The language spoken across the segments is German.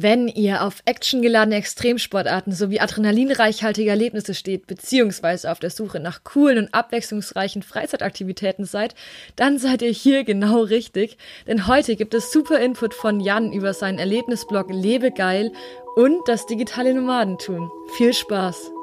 Wenn ihr auf actiongeladene Extremsportarten sowie adrenalinreichhaltige Erlebnisse steht, beziehungsweise auf der Suche nach coolen und abwechslungsreichen Freizeitaktivitäten seid, dann seid ihr hier genau richtig, denn heute gibt es super Input von Jan über seinen Erlebnisblog Lebe geil und das digitale Nomadentum. Viel Spaß!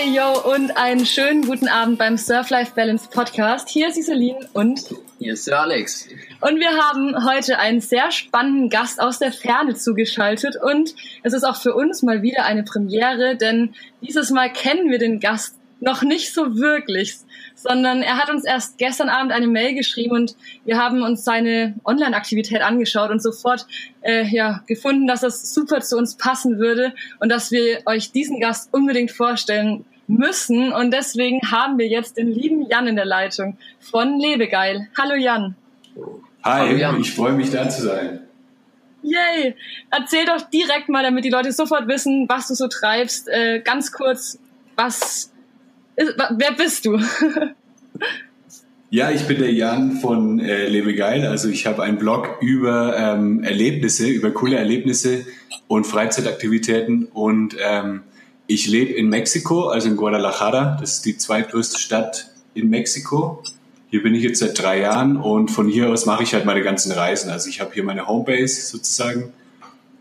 Hey yo und einen schönen guten Abend beim Surf Life Balance Podcast. Hier ist Isolin und hier ist der Alex. Und wir haben heute einen sehr spannenden Gast aus der Ferne zugeschaltet und es ist auch für uns mal wieder eine Premiere, denn dieses Mal kennen wir den Gast noch nicht so wirklich, sondern er hat uns erst gestern Abend eine Mail geschrieben und wir haben uns seine Online-Aktivität angeschaut und sofort äh, ja, gefunden, dass das super zu uns passen würde und dass wir euch diesen Gast unbedingt vorstellen müssen. Und deswegen haben wir jetzt den lieben Jan in der Leitung von Lebegeil. Hallo Jan. Hi, Hallo Jan. ich freue mich da zu sein. Yay! Erzähl doch direkt mal, damit die Leute sofort wissen, was du so treibst. Äh, ganz kurz, was Wer bist du? Ja, ich bin der Jan von äh, Lebe Geil. Also ich habe einen Blog über ähm, Erlebnisse, über coole Erlebnisse und Freizeitaktivitäten. Und ähm, ich lebe in Mexiko, also in Guadalajara. Das ist die zweitgrößte Stadt in Mexiko. Hier bin ich jetzt seit drei Jahren und von hier aus mache ich halt meine ganzen Reisen. Also ich habe hier meine Homebase sozusagen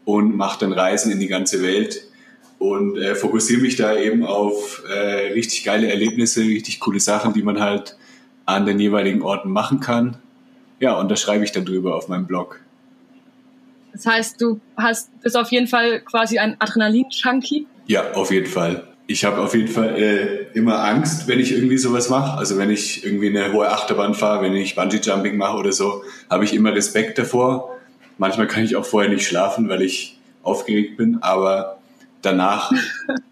und mache dann Reisen in die ganze Welt und äh, fokussiere mich da eben auf äh, richtig geile Erlebnisse, richtig coole Sachen, die man halt an den jeweiligen Orten machen kann. Ja, und da schreibe ich dann drüber auf meinem Blog. Das heißt, du hast bist auf jeden Fall quasi ein Adrenalin-Junkie? Ja, auf jeden Fall. Ich habe auf jeden Fall äh, immer Angst, wenn ich irgendwie sowas mache. Also wenn ich irgendwie eine hohe Achterbahn fahre, wenn ich Bungee-Jumping mache oder so, habe ich immer Respekt davor. Manchmal kann ich auch vorher nicht schlafen, weil ich aufgeregt bin, aber danach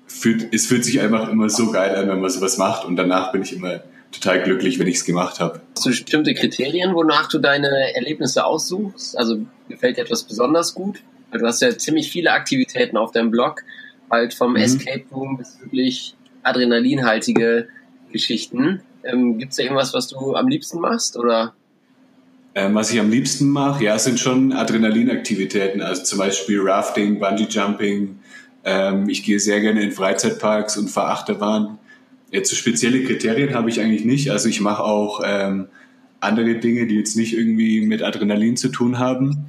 fühlt, es fühlt sich einfach immer so geil an, wenn man sowas macht und danach bin ich immer total glücklich, wenn ich es gemacht habe. Hast du bestimmte Kriterien, wonach du deine Erlebnisse aussuchst? Also gefällt dir etwas besonders gut? Weil du hast ja ziemlich viele Aktivitäten auf deinem Blog, halt vom mhm. Escape Room bis wirklich adrenalinhaltige Geschichten. Ähm, Gibt es da irgendwas, was du am liebsten machst oder? Ähm, was ich am liebsten mache, ja, sind schon Adrenalinaktivitäten, also zum Beispiel Rafting, Bungee Jumping, ähm, ich gehe sehr gerne in Freizeitparks und fahre Achterbahn. Jetzt so spezielle Kriterien habe ich eigentlich nicht. Also ich mache auch ähm, andere Dinge, die jetzt nicht irgendwie mit Adrenalin zu tun haben.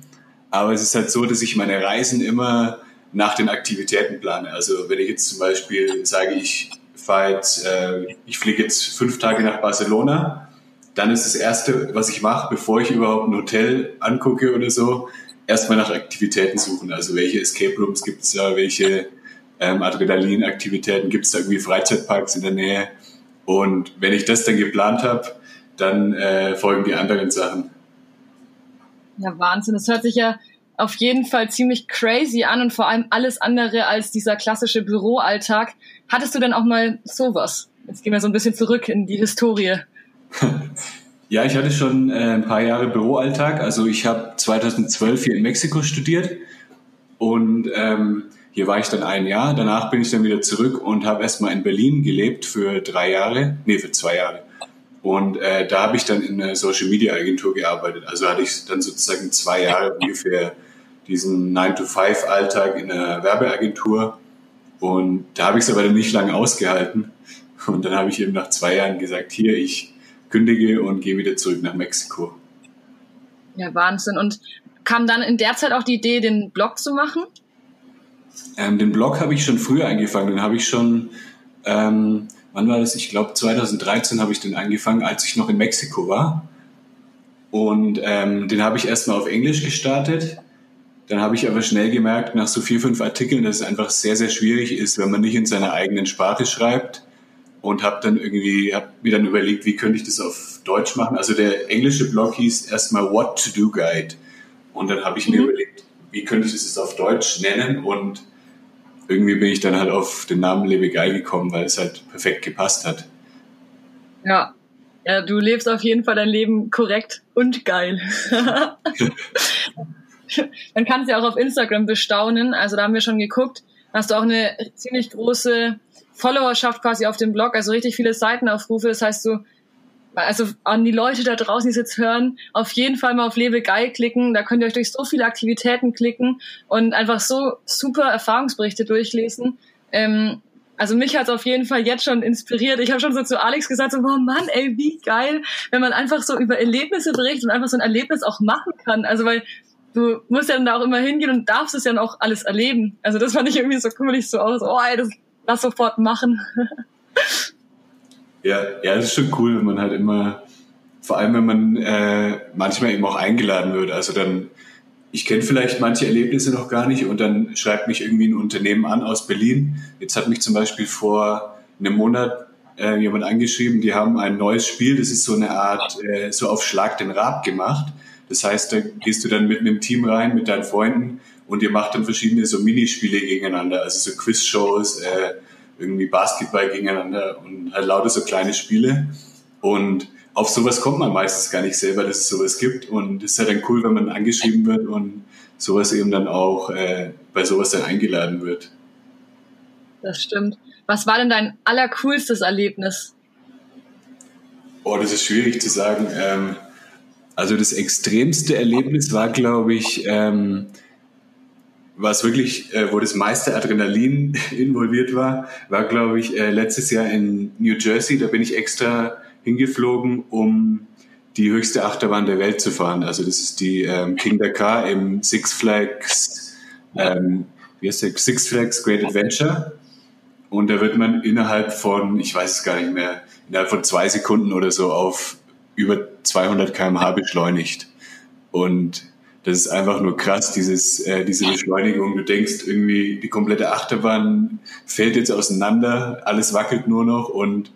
Aber es ist halt so, dass ich meine Reisen immer nach den Aktivitäten plane. Also wenn ich jetzt zum Beispiel sage, ich fahre jetzt, äh, ich fliege jetzt fünf Tage nach Barcelona, dann ist das erste, was ich mache, bevor ich überhaupt ein Hotel angucke oder so, erstmal nach Aktivitäten suchen. Also welche Escape Rooms gibt es da, welche ähm, Adrenalin-Aktivitäten gibt es da irgendwie Freizeitparks in der Nähe. Und wenn ich das dann geplant habe, dann äh, folgen die anderen Sachen. Ja, Wahnsinn. Das hört sich ja auf jeden Fall ziemlich crazy an und vor allem alles andere als dieser klassische Büroalltag. Hattest du denn auch mal sowas? Jetzt gehen wir so ein bisschen zurück in die Historie. Ja, ich hatte schon äh, ein paar Jahre Büroalltag. Also ich habe 2012 hier in Mexiko studiert und ähm, hier war ich dann ein Jahr. Danach bin ich dann wieder zurück und habe erstmal in Berlin gelebt für drei Jahre, nee, für zwei Jahre. Und äh, da habe ich dann in einer Social Media Agentur gearbeitet. Also hatte ich dann sozusagen zwei Jahre ungefähr diesen 9-to-5-Alltag in einer Werbeagentur. Und da habe ich es aber dann nicht lange ausgehalten. Und dann habe ich eben nach zwei Jahren gesagt, hier, ich kündige und gehe wieder zurück nach Mexiko. Ja, Wahnsinn. Und kam dann in der Zeit auch die Idee, den Blog zu machen? Ähm, den Blog habe ich schon früher angefangen. Den habe ich schon, ähm, wann war das? Ich glaube 2013 habe ich den angefangen, als ich noch in Mexiko war. Und ähm, den habe ich erstmal auf Englisch gestartet. Dann habe ich aber schnell gemerkt, nach so vier, fünf Artikeln, dass es einfach sehr, sehr schwierig ist, wenn man nicht in seiner eigenen Sprache schreibt und habe dann irgendwie hab mir dann überlegt, wie könnte ich das auf Deutsch machen. Also der englische Blog hieß erstmal What to Do Guide und dann habe ich mir mhm. überlegt, wie könnte ich das auf Deutsch nennen und irgendwie bin ich dann halt auf den Namen Lebe geil gekommen, weil es halt perfekt gepasst hat. Ja. Ja, du lebst auf jeden Fall dein Leben korrekt und geil. Man kann es ja auch auf Instagram bestaunen. Also da haben wir schon geguckt. Hast du auch eine ziemlich große Followerschaft quasi auf dem Blog, also richtig viele Seitenaufrufe. Das heißt, du also an die Leute da draußen, die es jetzt hören, auf jeden Fall mal auf Lebe Geil klicken. Da könnt ihr euch durch so viele Aktivitäten klicken und einfach so super Erfahrungsberichte durchlesen. Ähm, also mich hat es auf jeden Fall jetzt schon inspiriert. Ich habe schon so zu Alex gesagt, so, oh Mann, ey, wie geil, wenn man einfach so über Erlebnisse berichtet und einfach so ein Erlebnis auch machen kann. Also weil du musst ja dann da auch immer hingehen und darfst es ja dann auch alles erleben. Also das fand ich irgendwie so cool, ich so aus, oh ey, das lass sofort machen. ja, ja, das ist schon cool, wenn man halt immer, vor allem wenn man äh, manchmal eben auch eingeladen wird. Also dann ich kenne vielleicht manche Erlebnisse noch gar nicht und dann schreibt mich irgendwie ein Unternehmen an aus Berlin. Jetzt hat mich zum Beispiel vor einem Monat äh, jemand angeschrieben, die haben ein neues Spiel, das ist so eine Art, äh, so auf Schlag den Rab gemacht. Das heißt, da gehst du dann mit einem Team rein, mit deinen Freunden und ihr macht dann verschiedene so Minispiele gegeneinander, also so Quizshows, äh, irgendwie Basketball gegeneinander und halt lauter so kleine Spiele. Und auf sowas kommt man meistens gar nicht selber, dass es sowas gibt. Und es ist ja dann cool, wenn man angeschrieben wird und sowas eben dann auch äh, bei sowas dann eingeladen wird. Das stimmt. Was war denn dein allercoolstes Erlebnis? Oh, das ist schwierig zu sagen. Ähm, also das extremste Erlebnis war, glaube ich, ähm, was wirklich, äh, wo das meiste Adrenalin involviert war, war, glaube ich, äh, letztes Jahr in New Jersey. Da bin ich extra hingeflogen, um die höchste Achterbahn der Welt zu fahren. Also das ist die ähm, King Dakar im Six Flags, ähm, wie heißt der? Six Flags Great Adventure. Und da wird man innerhalb von, ich weiß es gar nicht mehr, innerhalb von zwei Sekunden oder so auf über 200 km/h beschleunigt. Und das ist einfach nur krass, dieses, äh, diese Beschleunigung. Du denkst irgendwie, die komplette Achterbahn fällt jetzt auseinander, alles wackelt nur noch und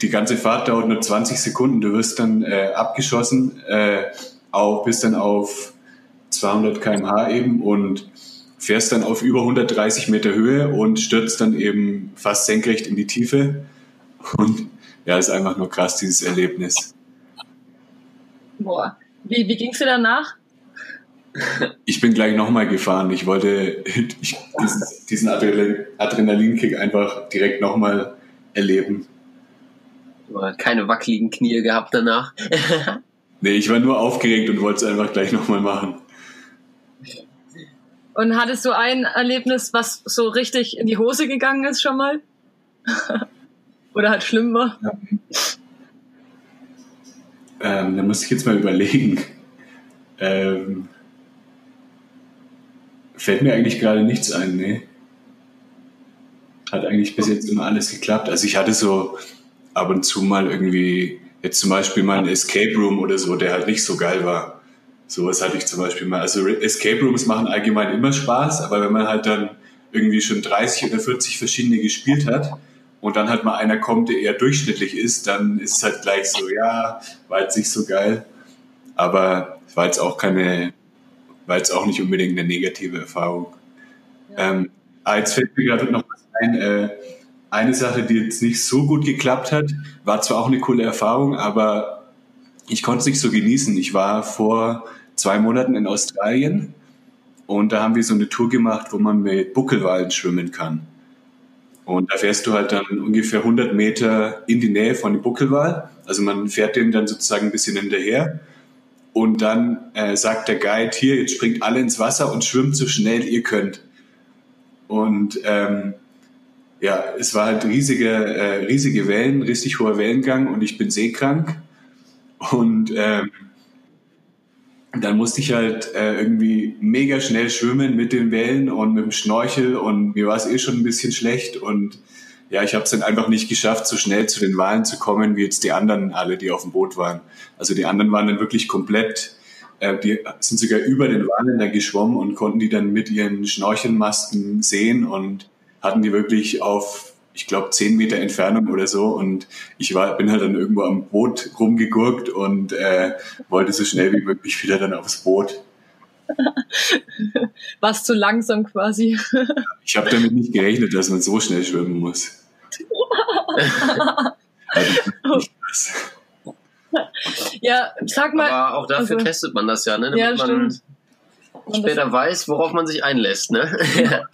die ganze Fahrt dauert nur 20 Sekunden. Du wirst dann äh, abgeschossen, äh, auch bis dann auf 200 km/h eben und fährst dann auf über 130 Meter Höhe und stürzt dann eben fast senkrecht in die Tiefe. Und ja, ist einfach nur krass, dieses Erlebnis. Boah, wie, wie ging es dir danach? Ich bin gleich nochmal gefahren. Ich wollte ich, diesen, diesen Adrenalinkick einfach direkt nochmal erleben keine wackeligen Knie gehabt danach. nee, ich war nur aufgeregt und wollte es einfach gleich nochmal machen. Und hattest du ein Erlebnis, was so richtig in die Hose gegangen ist schon mal? Oder halt schlimm war? Ja. Ähm, da muss ich jetzt mal überlegen. Ähm, fällt mir eigentlich gerade nichts ein, ne? Hat eigentlich bis jetzt immer alles geklappt. Also ich hatte so ab und zu mal irgendwie, jetzt zum Beispiel mal ein Escape Room oder so, der halt nicht so geil war. Sowas hatte ich zum Beispiel mal. Also Escape Rooms machen allgemein immer Spaß, aber wenn man halt dann irgendwie schon 30 oder 40 verschiedene gespielt hat und dann halt mal einer kommt, der eher durchschnittlich ist, dann ist es halt gleich so, ja, war jetzt nicht so geil. Aber war jetzt auch keine, war jetzt auch nicht unbedingt eine negative Erfahrung. Ja. Ähm, jetzt fällt mir gerade noch was ein, äh, eine Sache, die jetzt nicht so gut geklappt hat, war zwar auch eine coole Erfahrung, aber ich konnte es nicht so genießen. Ich war vor zwei Monaten in Australien und da haben wir so eine Tour gemacht, wo man mit Buckelwalen schwimmen kann. Und da fährst du halt dann ungefähr 100 Meter in die Nähe von dem Buckelwal. Also man fährt dem dann sozusagen ein bisschen hinterher. Und dann äh, sagt der Guide, hier, jetzt springt alle ins Wasser und schwimmt so schnell ihr könnt. Und ähm, ja, es war halt riesige, äh, riesige Wellen, richtig hoher Wellengang und ich bin seekrank. Und ähm, dann musste ich halt äh, irgendwie mega schnell schwimmen mit den Wellen und mit dem Schnorchel und mir war es eh schon ein bisschen schlecht und ja, ich habe es dann einfach nicht geschafft, so schnell zu den Walen zu kommen, wie jetzt die anderen alle, die auf dem Boot waren. Also die anderen waren dann wirklich komplett, äh, die sind sogar über den Walen da geschwommen und konnten die dann mit ihren Schnorchelmasken sehen und hatten die wirklich auf, ich glaube, zehn Meter Entfernung oder so. Und ich war, bin halt dann irgendwo am Boot rumgegurkt und äh, wollte so schnell wie möglich wieder dann aufs Boot. Warst zu langsam quasi. ich habe damit nicht gerechnet, dass man so schnell schwimmen muss. ja, sag mal. Aber auch dafür also, testet man das ja, ne? damit ja, man später weiß, worauf man sich einlässt. Ne?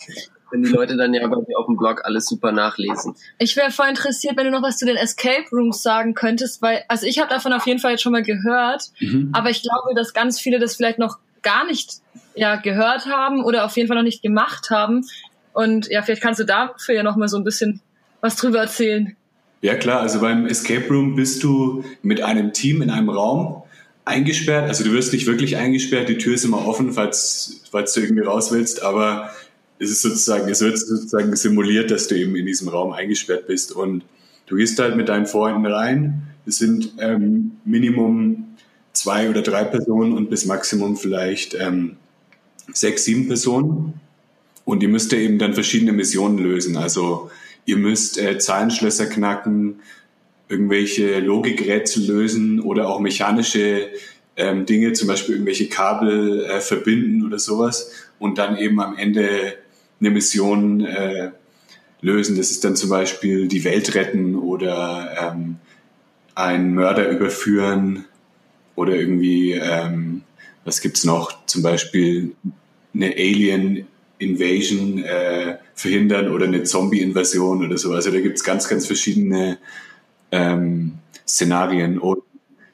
können die Leute dann ja bei dir auf dem Blog alles super nachlesen. Ich wäre voll interessiert, wenn du noch was zu den Escape Rooms sagen könntest, weil, also ich habe davon auf jeden Fall jetzt schon mal gehört, mhm. aber ich glaube, dass ganz viele das vielleicht noch gar nicht ja, gehört haben oder auf jeden Fall noch nicht gemacht haben. Und ja, vielleicht kannst du dafür ja noch mal so ein bisschen was drüber erzählen. Ja klar, also beim Escape Room bist du mit einem Team in einem Raum eingesperrt. Also du wirst nicht wirklich eingesperrt, die Tür ist immer offen, falls, falls du irgendwie raus willst, aber es ist sozusagen, es wird sozusagen simuliert, dass du eben in diesem Raum eingesperrt bist und du gehst halt mit deinen Freunden rein. Es sind ähm, Minimum zwei oder drei Personen und bis Maximum vielleicht ähm, sechs, sieben Personen. Und ihr müsst ja eben dann verschiedene Missionen lösen. Also ihr müsst äh, Zahlenschlösser knacken, irgendwelche Logikrätsel lösen oder auch mechanische ähm, Dinge, zum Beispiel irgendwelche Kabel äh, verbinden oder sowas und dann eben am Ende eine Mission äh, lösen. Das ist dann zum Beispiel die Welt retten oder ähm, einen Mörder überführen oder irgendwie, ähm, was gibt's noch, zum Beispiel eine Alien Invasion äh, verhindern oder eine Zombie-Invasion oder so. Also da gibt's ganz, ganz verschiedene ähm, Szenarien. Und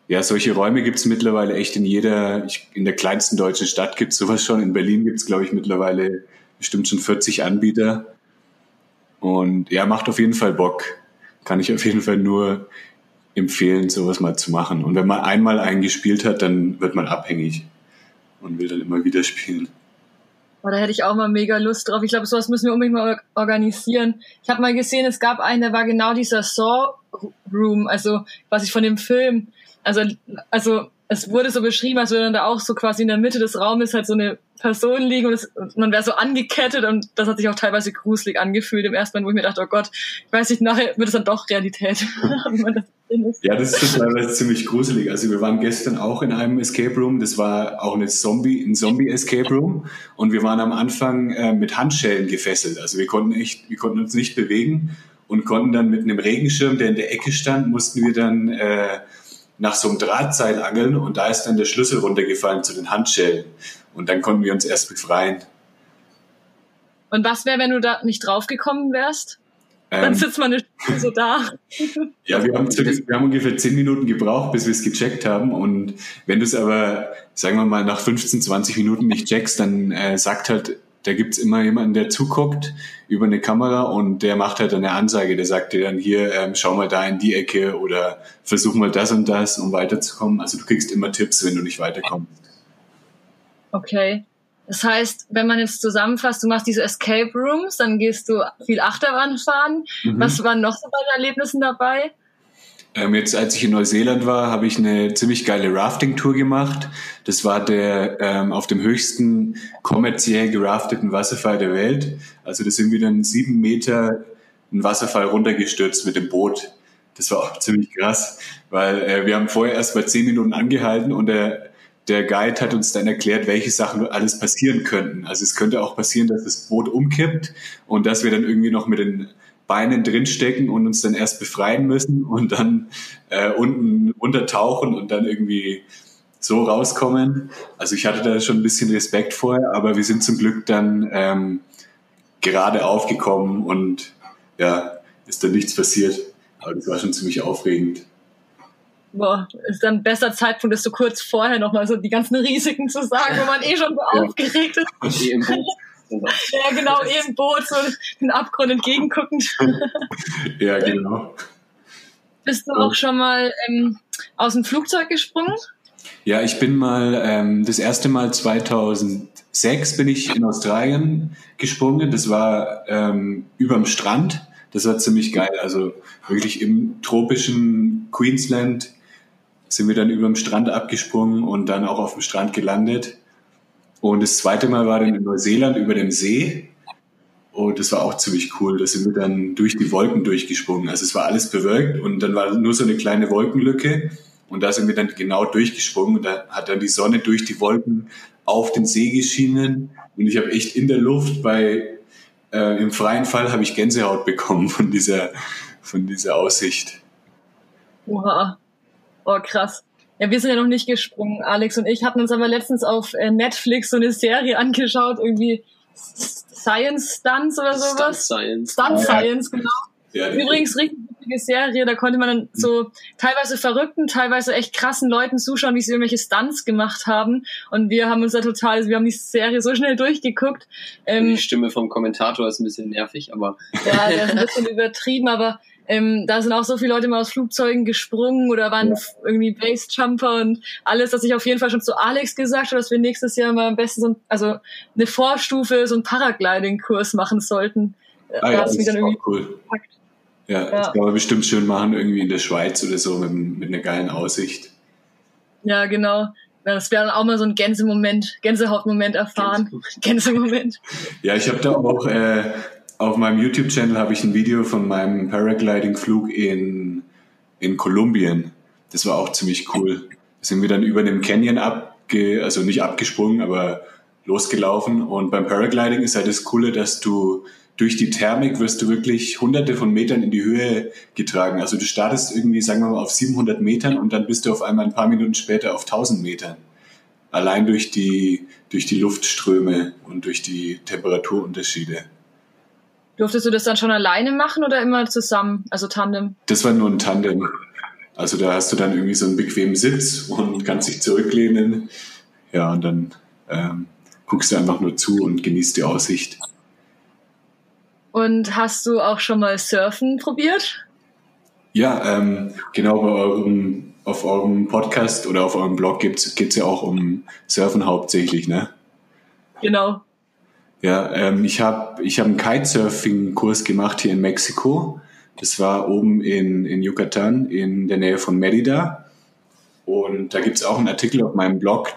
ja, solche Räume gibt's mittlerweile echt in jeder, in der kleinsten deutschen Stadt gibt's sowas schon. In Berlin gibt's glaube ich, mittlerweile bestimmt schon 40 Anbieter. Und ja, macht auf jeden Fall Bock. Kann ich auf jeden Fall nur empfehlen, sowas mal zu machen. Und wenn man einmal einen gespielt hat, dann wird man abhängig und will dann immer wieder spielen. Oh, da hätte ich auch mal mega Lust drauf. Ich glaube, sowas müssen wir unbedingt mal organisieren. Ich habe mal gesehen, es gab einen, der war genau dieser Saw Room, also quasi von dem Film. Also, also es wurde so beschrieben, als würde dann da auch so quasi in der Mitte des Raumes halt so eine Person liegen und, es, und man wäre so angekettet und das hat sich auch teilweise gruselig angefühlt im ersten Mal, wo ich mir dachte, oh Gott, ich weiß nicht, nachher wird es dann doch Realität. ja, das ist teilweise ziemlich gruselig. Also wir waren gestern auch in einem Escape Room, das war auch eine Zombie, ein Zombie-Escape Room und wir waren am Anfang äh, mit Handschellen gefesselt. Also wir konnten echt, wir konnten uns nicht bewegen und konnten dann mit einem Regenschirm, der in der Ecke stand, mussten wir dann äh, nach so einem Drahtseil angeln und da ist dann der Schlüssel runtergefallen zu den Handschellen. Und dann konnten wir uns erst befreien. Und was wäre, wenn du da nicht draufgekommen wärst? Ähm, dann sitzt man so da. ja, wir haben, wir haben ungefähr zehn Minuten gebraucht, bis wir es gecheckt haben. Und wenn du es aber, sagen wir mal, nach 15, 20 Minuten nicht checkst, dann äh, sagt halt, da gibt's immer jemanden, der zuguckt über eine Kamera und der macht halt eine Ansage. Der sagt dir dann hier, ähm, schau mal da in die Ecke oder versuch mal das und das, um weiterzukommen. Also du kriegst immer Tipps, wenn du nicht weiterkommst. Okay. Das heißt, wenn man jetzt zusammenfasst, du machst diese Escape Rooms, dann gehst du viel Achterbahn fahren. Mhm. Was waren noch so bei Erlebnissen dabei? Ähm, jetzt, als ich in Neuseeland war, habe ich eine ziemlich geile Rafting-Tour gemacht. Das war der ähm, auf dem höchsten kommerziell gerafteten Wasserfall der Welt. Also das sind wir dann sieben Meter einen Wasserfall runtergestürzt mit dem Boot. Das war auch ziemlich krass, weil äh, wir haben vorher erst mal zehn Minuten angehalten und der der Guide hat uns dann erklärt, welche Sachen alles passieren könnten. Also es könnte auch passieren, dass das Boot umkippt und dass wir dann irgendwie noch mit den Beinen drinstecken und uns dann erst befreien müssen und dann äh, unten untertauchen und dann irgendwie so rauskommen. Also ich hatte da schon ein bisschen Respekt vorher, aber wir sind zum Glück dann ähm, gerade aufgekommen und ja, ist dann nichts passiert. Aber das war schon ziemlich aufregend boah, ist dann ein besser Zeitpunkt, das so kurz vorher nochmal so die ganzen Risiken zu sagen, wo man eh schon so ja. aufgeregt ist. Ja, genau, eh im Boot, so den Abgrund entgegenguckend. ja, genau. Bist du auch schon mal ähm, aus dem Flugzeug gesprungen? Ja, ich bin mal ähm, das erste Mal 2006 bin ich in Australien gesprungen. Das war ähm, überm Strand. Das war ziemlich geil. Also wirklich im tropischen Queensland sind wir dann über dem Strand abgesprungen und dann auch auf dem Strand gelandet. Und das zweite Mal war dann in Neuseeland über dem See. Und das war auch ziemlich cool. Da sind wir dann durch die Wolken durchgesprungen. Also es war alles bewölkt und dann war nur so eine kleine Wolkenlücke. Und da sind wir dann genau durchgesprungen und da hat dann die Sonne durch die Wolken auf den See geschienen. Und ich habe echt in der Luft bei, äh, im freien Fall habe ich Gänsehaut bekommen von dieser, von dieser Aussicht. Oha. Oh, krass. Ja, wir sind ja noch nicht gesprungen, Alex und ich hatten uns aber letztens auf äh, Netflix so eine Serie angeschaut, irgendwie Science Stunts oder sowas. Stunt Science. Stunt Science, genau. Ja, Übrigens richtig witzige Serie, da konnte man dann so teilweise verrückten, teilweise echt krassen Leuten zuschauen, wie sie irgendwelche Stunts gemacht haben. Und wir haben uns da total, wir haben die Serie so schnell durchgeguckt. Ähm, Die Stimme vom Kommentator ist ein bisschen nervig, aber ja, der ist ein bisschen übertrieben, aber ähm, da sind auch so viele Leute mal aus Flugzeugen gesprungen oder waren f- irgendwie Basejumper und alles, dass ich auf jeden Fall schon zu Alex gesagt habe, dass wir nächstes Jahr mal am besten so ein, also eine Vorstufe, so einen Paragliding-Kurs machen sollten. Äh, Ah ja, das ist dann irgendwie auch cool. gepackt. Ja, Ja. das kann man bestimmt schön machen, irgendwie in der Schweiz oder so, mit, mit einer geilen Aussicht. Ja, genau. Ja, Das wäre dann auch mal so ein Gänsemoment, Gänsehautmoment erfahren. Gänsemoment. Ja, ich habe da auch äh, auf meinem YouTube-Channel habe ich ein Video von meinem Paragliding-Flug in, in Kolumbien. Das war auch ziemlich cool. Da sind wir dann über dem Canyon abge, also nicht abgesprungen, aber losgelaufen. Und beim Paragliding ist halt das Coole, dass du durch die Thermik wirst du wirklich hunderte von Metern in die Höhe getragen. Also du startest irgendwie, sagen wir mal, auf 700 Metern und dann bist du auf einmal ein paar Minuten später auf 1000 Metern. Allein durch die, durch die Luftströme und durch die Temperaturunterschiede. Durftest du das dann schon alleine machen oder immer zusammen, also Tandem? Das war nur ein Tandem. Also da hast du dann irgendwie so einen bequemen Sitz und kannst dich zurücklehnen. Ja, und dann ähm, guckst du einfach nur zu und genießt die Aussicht. Und hast du auch schon mal Surfen probiert? Ja, ähm, genau bei eurem, auf eurem Podcast oder auf eurem Blog geht es ja auch um Surfen hauptsächlich, ne? Genau. Ja, ähm, ich habe ich hab einen Kitesurfing-Kurs gemacht hier in Mexiko. Das war oben in, in Yucatan in der Nähe von Merida. Und da gibt's auch einen Artikel auf meinem Blog.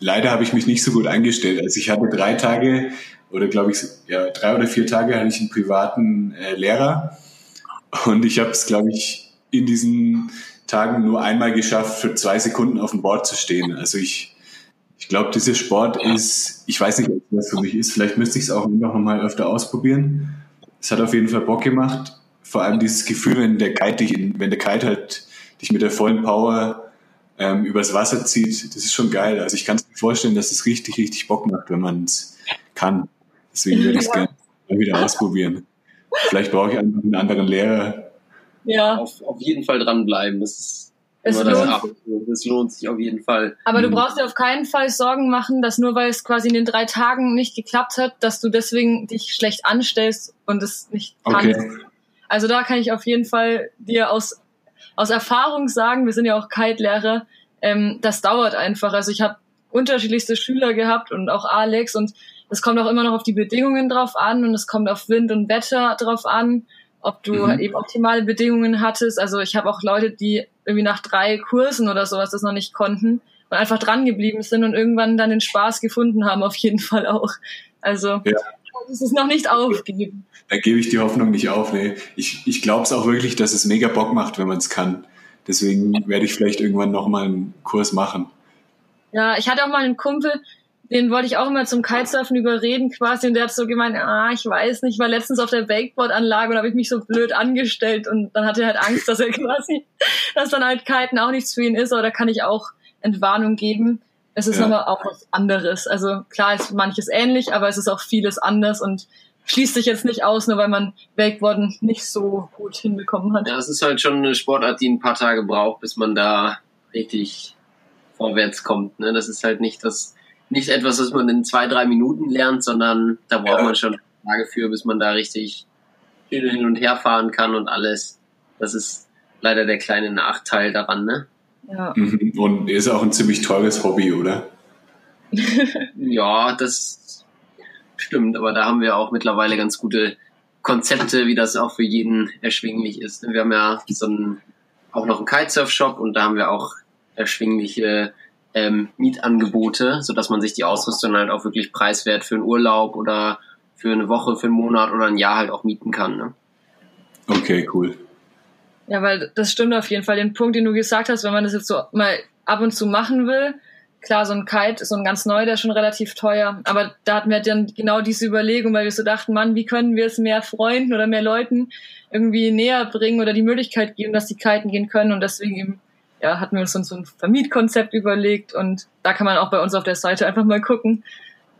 Leider habe ich mich nicht so gut eingestellt. Also ich hatte drei Tage oder glaube ich, ja, drei oder vier Tage hatte ich einen privaten äh, Lehrer. Und ich habe es, glaube ich, in diesen Tagen nur einmal geschafft, für zwei Sekunden auf dem Board zu stehen. Also ich, ich glaube, dieser Sport ist, ich weiß nicht, ob das für mich ist. Vielleicht müsste ich es auch noch mal öfter ausprobieren. Es hat auf jeden Fall Bock gemacht. Vor allem dieses Gefühl, wenn der Kite dich, in, wenn der Kite halt dich mit der vollen Power ähm, übers Wasser zieht, das ist schon geil. Also ich kann es mir vorstellen, dass es richtig, richtig Bock macht, wenn man es kann. Deswegen würde ich es Ja. gerne mal wieder ausprobieren. Vielleicht brauche ich einfach einen anderen Lehrer. Ja. auf, auf jeden Fall dranbleiben. Das ist Es das lohnt Ab. Das lohnt sich auf jeden Fall. Aber du Mhm. brauchst dir auf keinen Fall Sorgen machen, dass nur weil es quasi in den drei Tagen nicht geklappt hat, dass du deswegen dich schlecht anstellst und es nicht kannst. Okay. Also da kann ich auf jeden Fall dir aus, aus Erfahrung sagen, wir sind ja auch Kite-Lehrer, ähm, das dauert einfach. Also ich habe unterschiedlichste Schüler gehabt und auch Alex und es kommt auch immer noch auf die Bedingungen drauf an und es kommt auf Wind und Wetter drauf an, ob du Mhm. eben optimale Bedingungen hattest. Also ich habe auch Leute, die irgendwie nach drei Kursen oder sowas das noch nicht konnten und einfach dran geblieben sind und irgendwann dann den Spaß gefunden haben, auf jeden Fall auch. Also Ja. es ist noch nicht aufgegeben. Da gebe ich die Hoffnung nicht auf. Nee. Ich, ich glaube es auch wirklich, dass es mega Bock macht, wenn man es kann. Deswegen werde ich vielleicht irgendwann nochmal einen Kurs machen. Ja, ich hatte auch mal einen Kumpel, den wollte ich auch immer zum Kitesurfen überreden quasi und der hat so gemeint, ah, ich weiß nicht, ich war letztens auf der Wakeboard-Anlage und habe ich mich so blöd angestellt und dann hatte er halt Angst, dass er quasi, dass dann halt Kiten auch nichts für ihn ist, aber da kann ich auch Entwarnung geben. Es ist Ja. aber auch was anderes. Also klar ist manches ähnlich, aber es ist auch vieles anders und schließt sich jetzt nicht aus, nur weil man Wakeboarden nicht so gut hinbekommen hat. Ja, es ist halt schon eine Sportart, die ein paar Tage braucht, bis man da richtig vorwärts kommt. Ne? Das ist halt nicht das, nicht etwas, was man in zwei, drei Minuten lernt, sondern da braucht Ja. man schon Tage für, bis man da richtig schön hin und her fahren kann und alles. Das ist leider der kleine Nachteil daran, ne? Ja. Mhm. Und ist auch ein ziemlich teures Hobby, oder? Ja, das stimmt, aber da haben wir auch mittlerweile ganz gute Konzepte, wie das auch für jeden erschwinglich ist. Wir haben ja so einen, auch noch einen Kitesurf-Shop und da haben wir auch erschwingliche ähm, Mietangebote, sodass man sich die Ausrüstung halt auch wirklich preiswert für einen Urlaub oder für eine Woche, für einen Monat oder ein Jahr halt auch mieten kann. Ne? Okay, cool. Ja, weil das stimmt auf jeden Fall. Den Punkt, den du gesagt hast, wenn man das jetzt so mal ab und zu machen will, klar, so ein Kite, so ein ganz neu, der ist schon relativ teuer. Aber da hatten wir dann genau diese Überlegung, weil wir so dachten, Mann, wie können wir es mehr Freunden oder mehr Leuten irgendwie näher bringen oder die Möglichkeit geben, dass die kiten gehen können. Und deswegen eben, ja, hatten wir uns dann so ein Vermietkonzept überlegt und da kann man auch bei uns auf der Seite einfach mal gucken.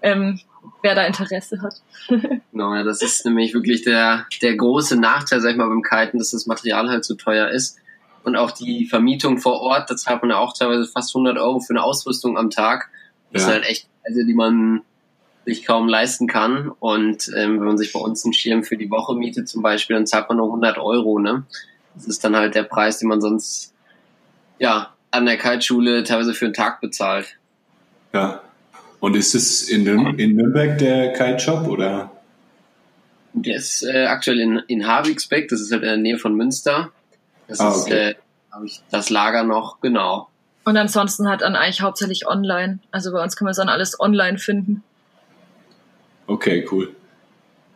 ähm, wer da Interesse hat. genau, ja, das ist nämlich wirklich der, der große Nachteil, sag ich mal, beim Kiten, dass das Material halt so teuer ist. Und auch die Vermietung vor Ort, da zahlt man ja auch teilweise fast 100 Euro für eine Ausrüstung am Tag. Das ja. ist halt echt, also die man sich kaum leisten kann. Und ähm, wenn man sich bei uns einen Schirm für die Woche mietet zum Beispiel, dann zahlt man nur 100 Euro. Ne? Das ist dann halt der Preis, den man sonst ja an der Kiteschule teilweise für einen Tag bezahlt. Ja. Und ist es in, in Nürnberg der Kite-Shop oder? Der ist äh, aktuell in, in Havigsbeck, das ist halt in der Nähe von Münster. Das ah, ist, okay. äh, habe ich das Lager noch, genau. Und ansonsten halt dann eigentlich hauptsächlich online. Also bei uns kann man es dann alles online finden. Okay, cool.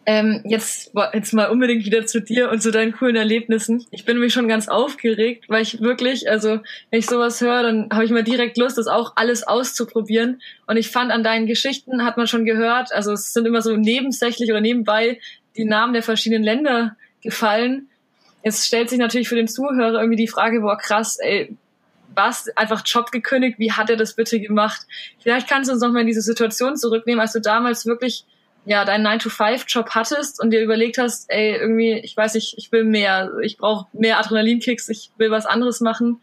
Ähm, jetzt, jetzt mal unbedingt wieder zu dir und zu deinen coolen Erlebnissen. Ich bin nämlich schon ganz aufgeregt, weil ich wirklich, also wenn ich sowas höre, dann habe ich mal direkt Lust, das auch alles auszuprobieren. Und ich fand an deinen Geschichten, hat man schon gehört, also es sind immer so nebensächlich oder nebenbei die Namen der verschiedenen Länder gefallen. Jetzt stellt sich natürlich für den Zuhörer irgendwie die Frage, boah krass, ey, was einfach Job gekündigt, wie hat er das bitte gemacht? Vielleicht kannst du uns noch mal in diese Situation zurücknehmen, als du damals wirklich ja, deinen 9-to-5-Job hattest und dir überlegt hast, ey, irgendwie, ich weiß nicht, ich will mehr, ich brauche mehr Adrenalinkicks, ich will was anderes machen.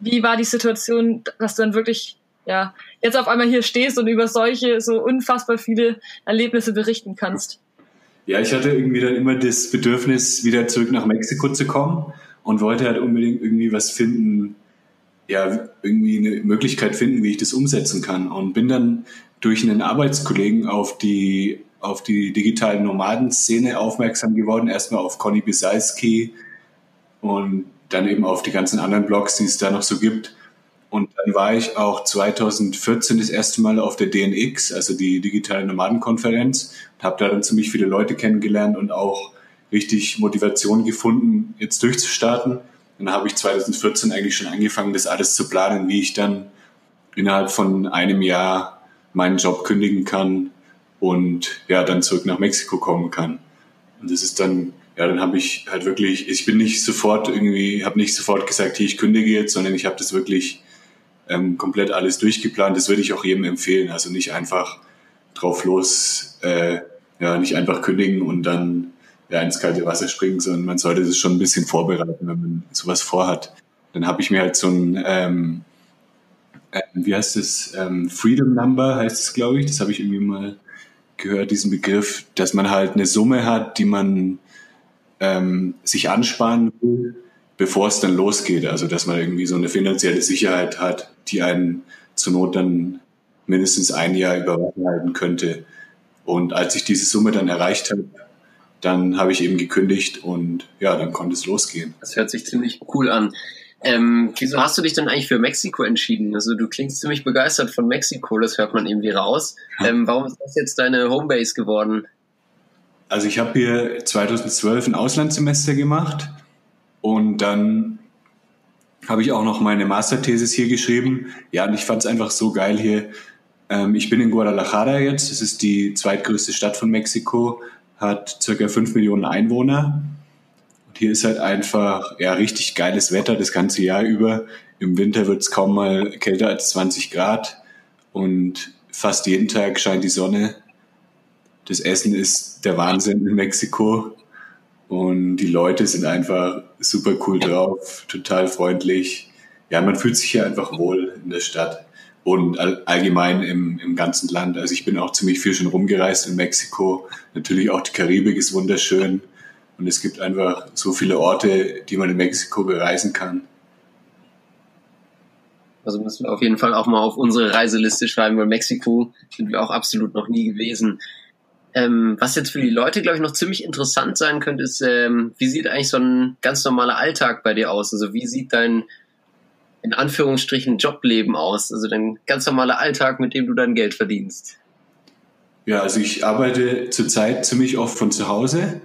Wie war die Situation, dass du dann wirklich, ja, jetzt auf einmal hier stehst und über solche so unfassbar viele Erlebnisse berichten kannst? Ja, ich hatte irgendwie dann immer das Bedürfnis, wieder zurück nach Mexiko zu kommen und wollte halt unbedingt irgendwie was finden, ja, irgendwie eine Möglichkeit finden, wie ich das umsetzen kann. Und bin dann durch einen Arbeitskollegen auf die auf die digitale Nomadenszene aufmerksam geworden. Erstmal auf Conny Bisalski und dann eben auf die ganzen anderen Blogs, die es da noch so gibt. Und dann war ich auch 2014 das erste Mal auf der DNX, also die digitale Nomadenkonferenz, und habe da dann ziemlich viele Leute kennengelernt und auch richtig Motivation gefunden, jetzt durchzustarten. Und dann habe ich 2014 eigentlich schon angefangen, das alles zu planen, wie ich dann innerhalb von einem Jahr meinen Job kündigen kann und ja, dann zurück nach Mexiko kommen kann. Und das ist dann, ja, dann habe ich halt wirklich, ich bin nicht sofort irgendwie, habe nicht sofort gesagt, hier, ich kündige jetzt, sondern ich habe das wirklich ähm, komplett alles durchgeplant. Das würde ich auch jedem empfehlen. Also nicht einfach drauf los, äh, ja, nicht einfach kündigen und dann ja, ins kalte Wasser springen, sondern man sollte das schon ein bisschen vorbereiten, wenn man sowas vorhat. Dann habe ich mir halt so ein, ähm, äh, wie heißt es, ähm, Freedom Number heißt es, glaube ich. Das habe ich irgendwie mal gehört diesen Begriff, dass man halt eine Summe hat, die man ähm, sich ansparen will, bevor es dann losgeht. Also dass man irgendwie so eine finanzielle Sicherheit hat, die einen zur Not dann mindestens ein Jahr über halten könnte. Und als ich diese Summe dann erreicht habe, dann habe ich eben gekündigt und ja, dann konnte es losgehen. Das hört sich ziemlich cool an. Ähm, wieso hast du dich denn eigentlich für Mexiko entschieden? Also du klingst ziemlich begeistert von Mexiko, das hört man irgendwie raus. Ähm, warum ist das jetzt deine Homebase geworden? Also ich habe hier 2012 ein Auslandssemester gemacht und dann habe ich auch noch meine Masterthesis hier geschrieben. Ja, und ich fand es einfach so geil hier. Ähm, ich bin in Guadalajara jetzt, das ist die zweitgrößte Stadt von Mexiko, hat circa 5 Millionen Einwohner hier ist halt einfach ja richtig geiles Wetter das ganze Jahr über. Im Winter wird es kaum mal kälter als 20 Grad und fast jeden Tag scheint die Sonne. Das Essen ist der Wahnsinn in Mexiko und die Leute sind einfach super cool drauf, total freundlich. Ja, man fühlt sich hier einfach wohl in der Stadt und allgemein im, im ganzen Land. Also ich bin auch ziemlich viel schon rumgereist in Mexiko. Natürlich auch die Karibik ist wunderschön. Und es gibt einfach so viele Orte, die man in Mexiko bereisen kann. Also müssen wir auf jeden Fall auch mal auf unsere Reiseliste schreiben, weil Mexiko sind wir auch absolut noch nie gewesen. Ähm, was jetzt für die Leute, glaube ich, noch ziemlich interessant sein könnte, ist, ähm, wie sieht eigentlich so ein ganz normaler Alltag bei dir aus? Also wie sieht dein, in Anführungsstrichen, Jobleben aus? Also dein ganz normaler Alltag, mit dem du dein Geld verdienst? Ja, also ich arbeite zurzeit ziemlich oft von zu Hause.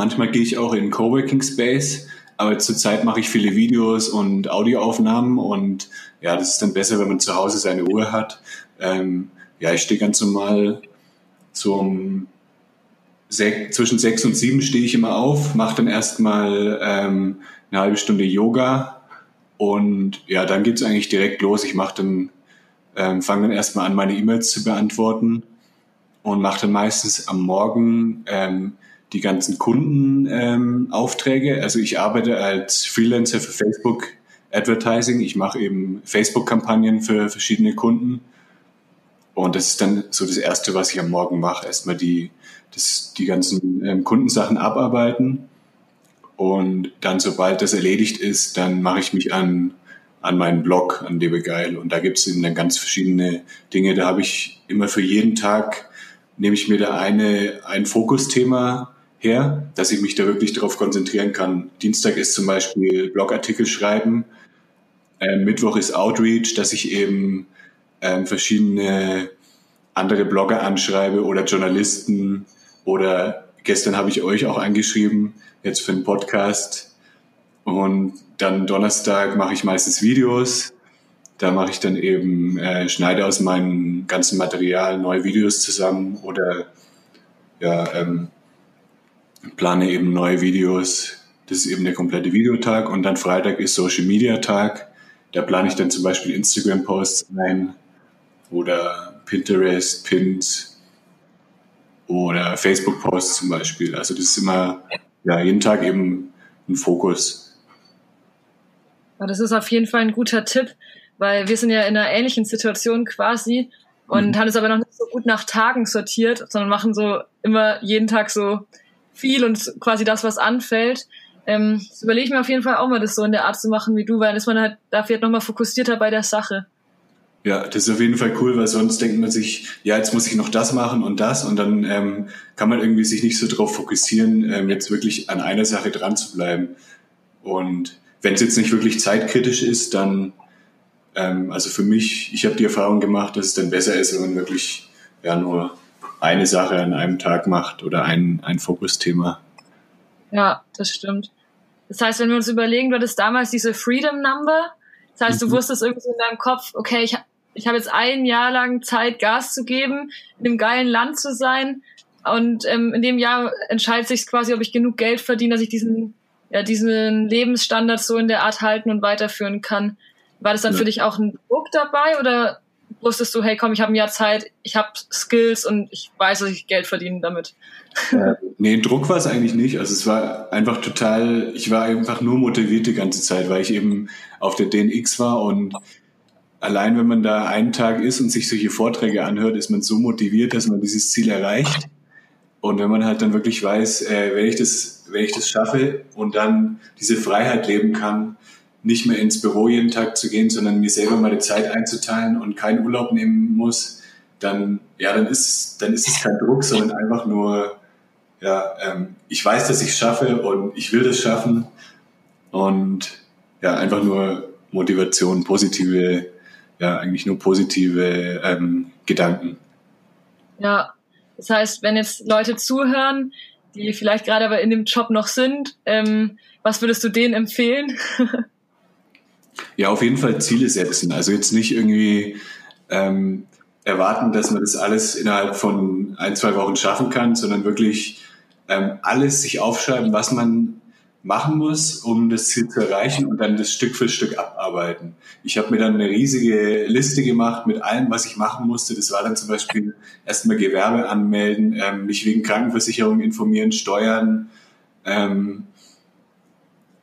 Manchmal gehe ich auch in Coworking Space, aber zurzeit mache ich viele Videos und Audioaufnahmen und ja, das ist dann besser, wenn man zu Hause seine Ruhe hat. Ähm, ja, ich stehe ganz normal zum zwischen sechs und sieben stehe ich immer auf, mache dann erstmal ähm, eine halbe Stunde Yoga und ja, dann geht's eigentlich direkt los. Ich mache dann, ähm, fange dann erstmal an, meine E-Mails zu beantworten und mache dann meistens am Morgen ähm, die ganzen Kundenaufträge. Ähm, also ich arbeite als Freelancer für Facebook Advertising. Ich mache eben Facebook-Kampagnen für verschiedene Kunden. Und das ist dann so das Erste, was ich am Morgen mache. Erstmal die, das, die ganzen ähm, Kundensachen abarbeiten. Und dann, sobald das erledigt ist, dann mache ich mich an, an meinen Blog, an Lebegeil. Und da gibt es dann ganz verschiedene Dinge. Da habe ich immer für jeden Tag, nehme ich mir da eine, ein Fokusthema her, dass ich mich da wirklich darauf konzentrieren kann. Dienstag ist zum Beispiel Blogartikel schreiben, äh, Mittwoch ist Outreach, dass ich eben äh, verschiedene andere Blogger anschreibe oder Journalisten oder gestern habe ich euch auch angeschrieben, jetzt für einen Podcast. Und dann Donnerstag mache ich meistens Videos. Da mache ich dann eben, äh, schneide aus meinem ganzen Material neue Videos zusammen oder ja, ähm, plane eben neue Videos. Das ist eben der komplette Videotag. Und dann Freitag ist Social Media Tag. Da plane ich dann zum Beispiel Instagram-Posts ein oder Pinterest, Pins oder Facebook-Posts zum Beispiel. Also das ist immer, ja, jeden Tag eben ein Fokus. Ja, das ist auf jeden Fall ein guter Tipp, weil wir sind ja in einer ähnlichen Situation quasi und mhm. haben es aber noch nicht so gut nach Tagen sortiert, sondern machen so immer jeden Tag so viel und quasi das, was anfällt. Ähm, das überlege ich mir auf jeden Fall auch mal, das so in der Art zu machen wie du, weil dann ist man halt dafür halt nochmal fokussierter bei der Sache. Ja, das ist auf jeden Fall cool, weil sonst denkt man sich, ja, jetzt muss ich noch das machen und das und dann ähm, kann man irgendwie sich nicht so darauf fokussieren, ähm, jetzt wirklich an einer Sache dran zu bleiben. Und wenn es jetzt nicht wirklich zeitkritisch ist, dann, ähm, also für mich, ich habe die Erfahrung gemacht, dass es dann besser ist, wenn man wirklich ja nur eine Sache an einem Tag macht oder ein, ein Fokusthema. Ja, das stimmt. Das heißt, wenn wir uns überlegen, du hattest damals diese Freedom Number, das heißt, du mhm. wusstest irgendwie so in deinem Kopf, okay, ich, ich habe jetzt ein Jahr lang Zeit, Gas zu geben, in einem geilen Land zu sein. Und ähm, in dem Jahr entscheidet sich quasi, ob ich genug Geld verdiene, dass ich diesen, ja, diesen Lebensstandard so in der Art halten und weiterführen kann. War das dann ja. für dich auch ein Druck dabei oder wusstest du, hey komm, ich habe ein Jahr Zeit, ich habe Skills und ich weiß, dass ich Geld verdiene damit? Äh, nee, Druck war es eigentlich nicht. Also es war einfach total, ich war einfach nur motiviert die ganze Zeit, weil ich eben auf der DNX war und allein wenn man da einen Tag ist und sich solche Vorträge anhört, ist man so motiviert, dass man dieses Ziel erreicht. Und wenn man halt dann wirklich weiß, äh, wenn ich das, wenn ich das schaffe und dann diese Freiheit leben kann, nicht mehr ins Büro jeden Tag zu gehen, sondern mir selber meine Zeit einzuteilen und keinen Urlaub nehmen muss, dann, ja, dann ist, dann ist es kein Druck, sondern einfach nur, ja, ähm, ich weiß, dass ich es schaffe und ich will das schaffen und ja, einfach nur Motivation, positive, ja, eigentlich nur positive ähm, Gedanken. Ja, das heißt, wenn jetzt Leute zuhören, die vielleicht gerade aber in dem Job noch sind, ähm, was würdest du denen empfehlen? Ja, auf jeden Fall Ziele setzen. Also jetzt nicht irgendwie ähm, erwarten, dass man das alles innerhalb von ein, zwei Wochen schaffen kann, sondern wirklich ähm, alles sich aufschreiben, was man machen muss, um das Ziel zu erreichen und dann das Stück für Stück abarbeiten. Ich habe mir dann eine riesige Liste gemacht mit allem, was ich machen musste. Das war dann zum Beispiel erstmal Gewerbe anmelden, ähm, mich wegen Krankenversicherung informieren, Steuern, ähm,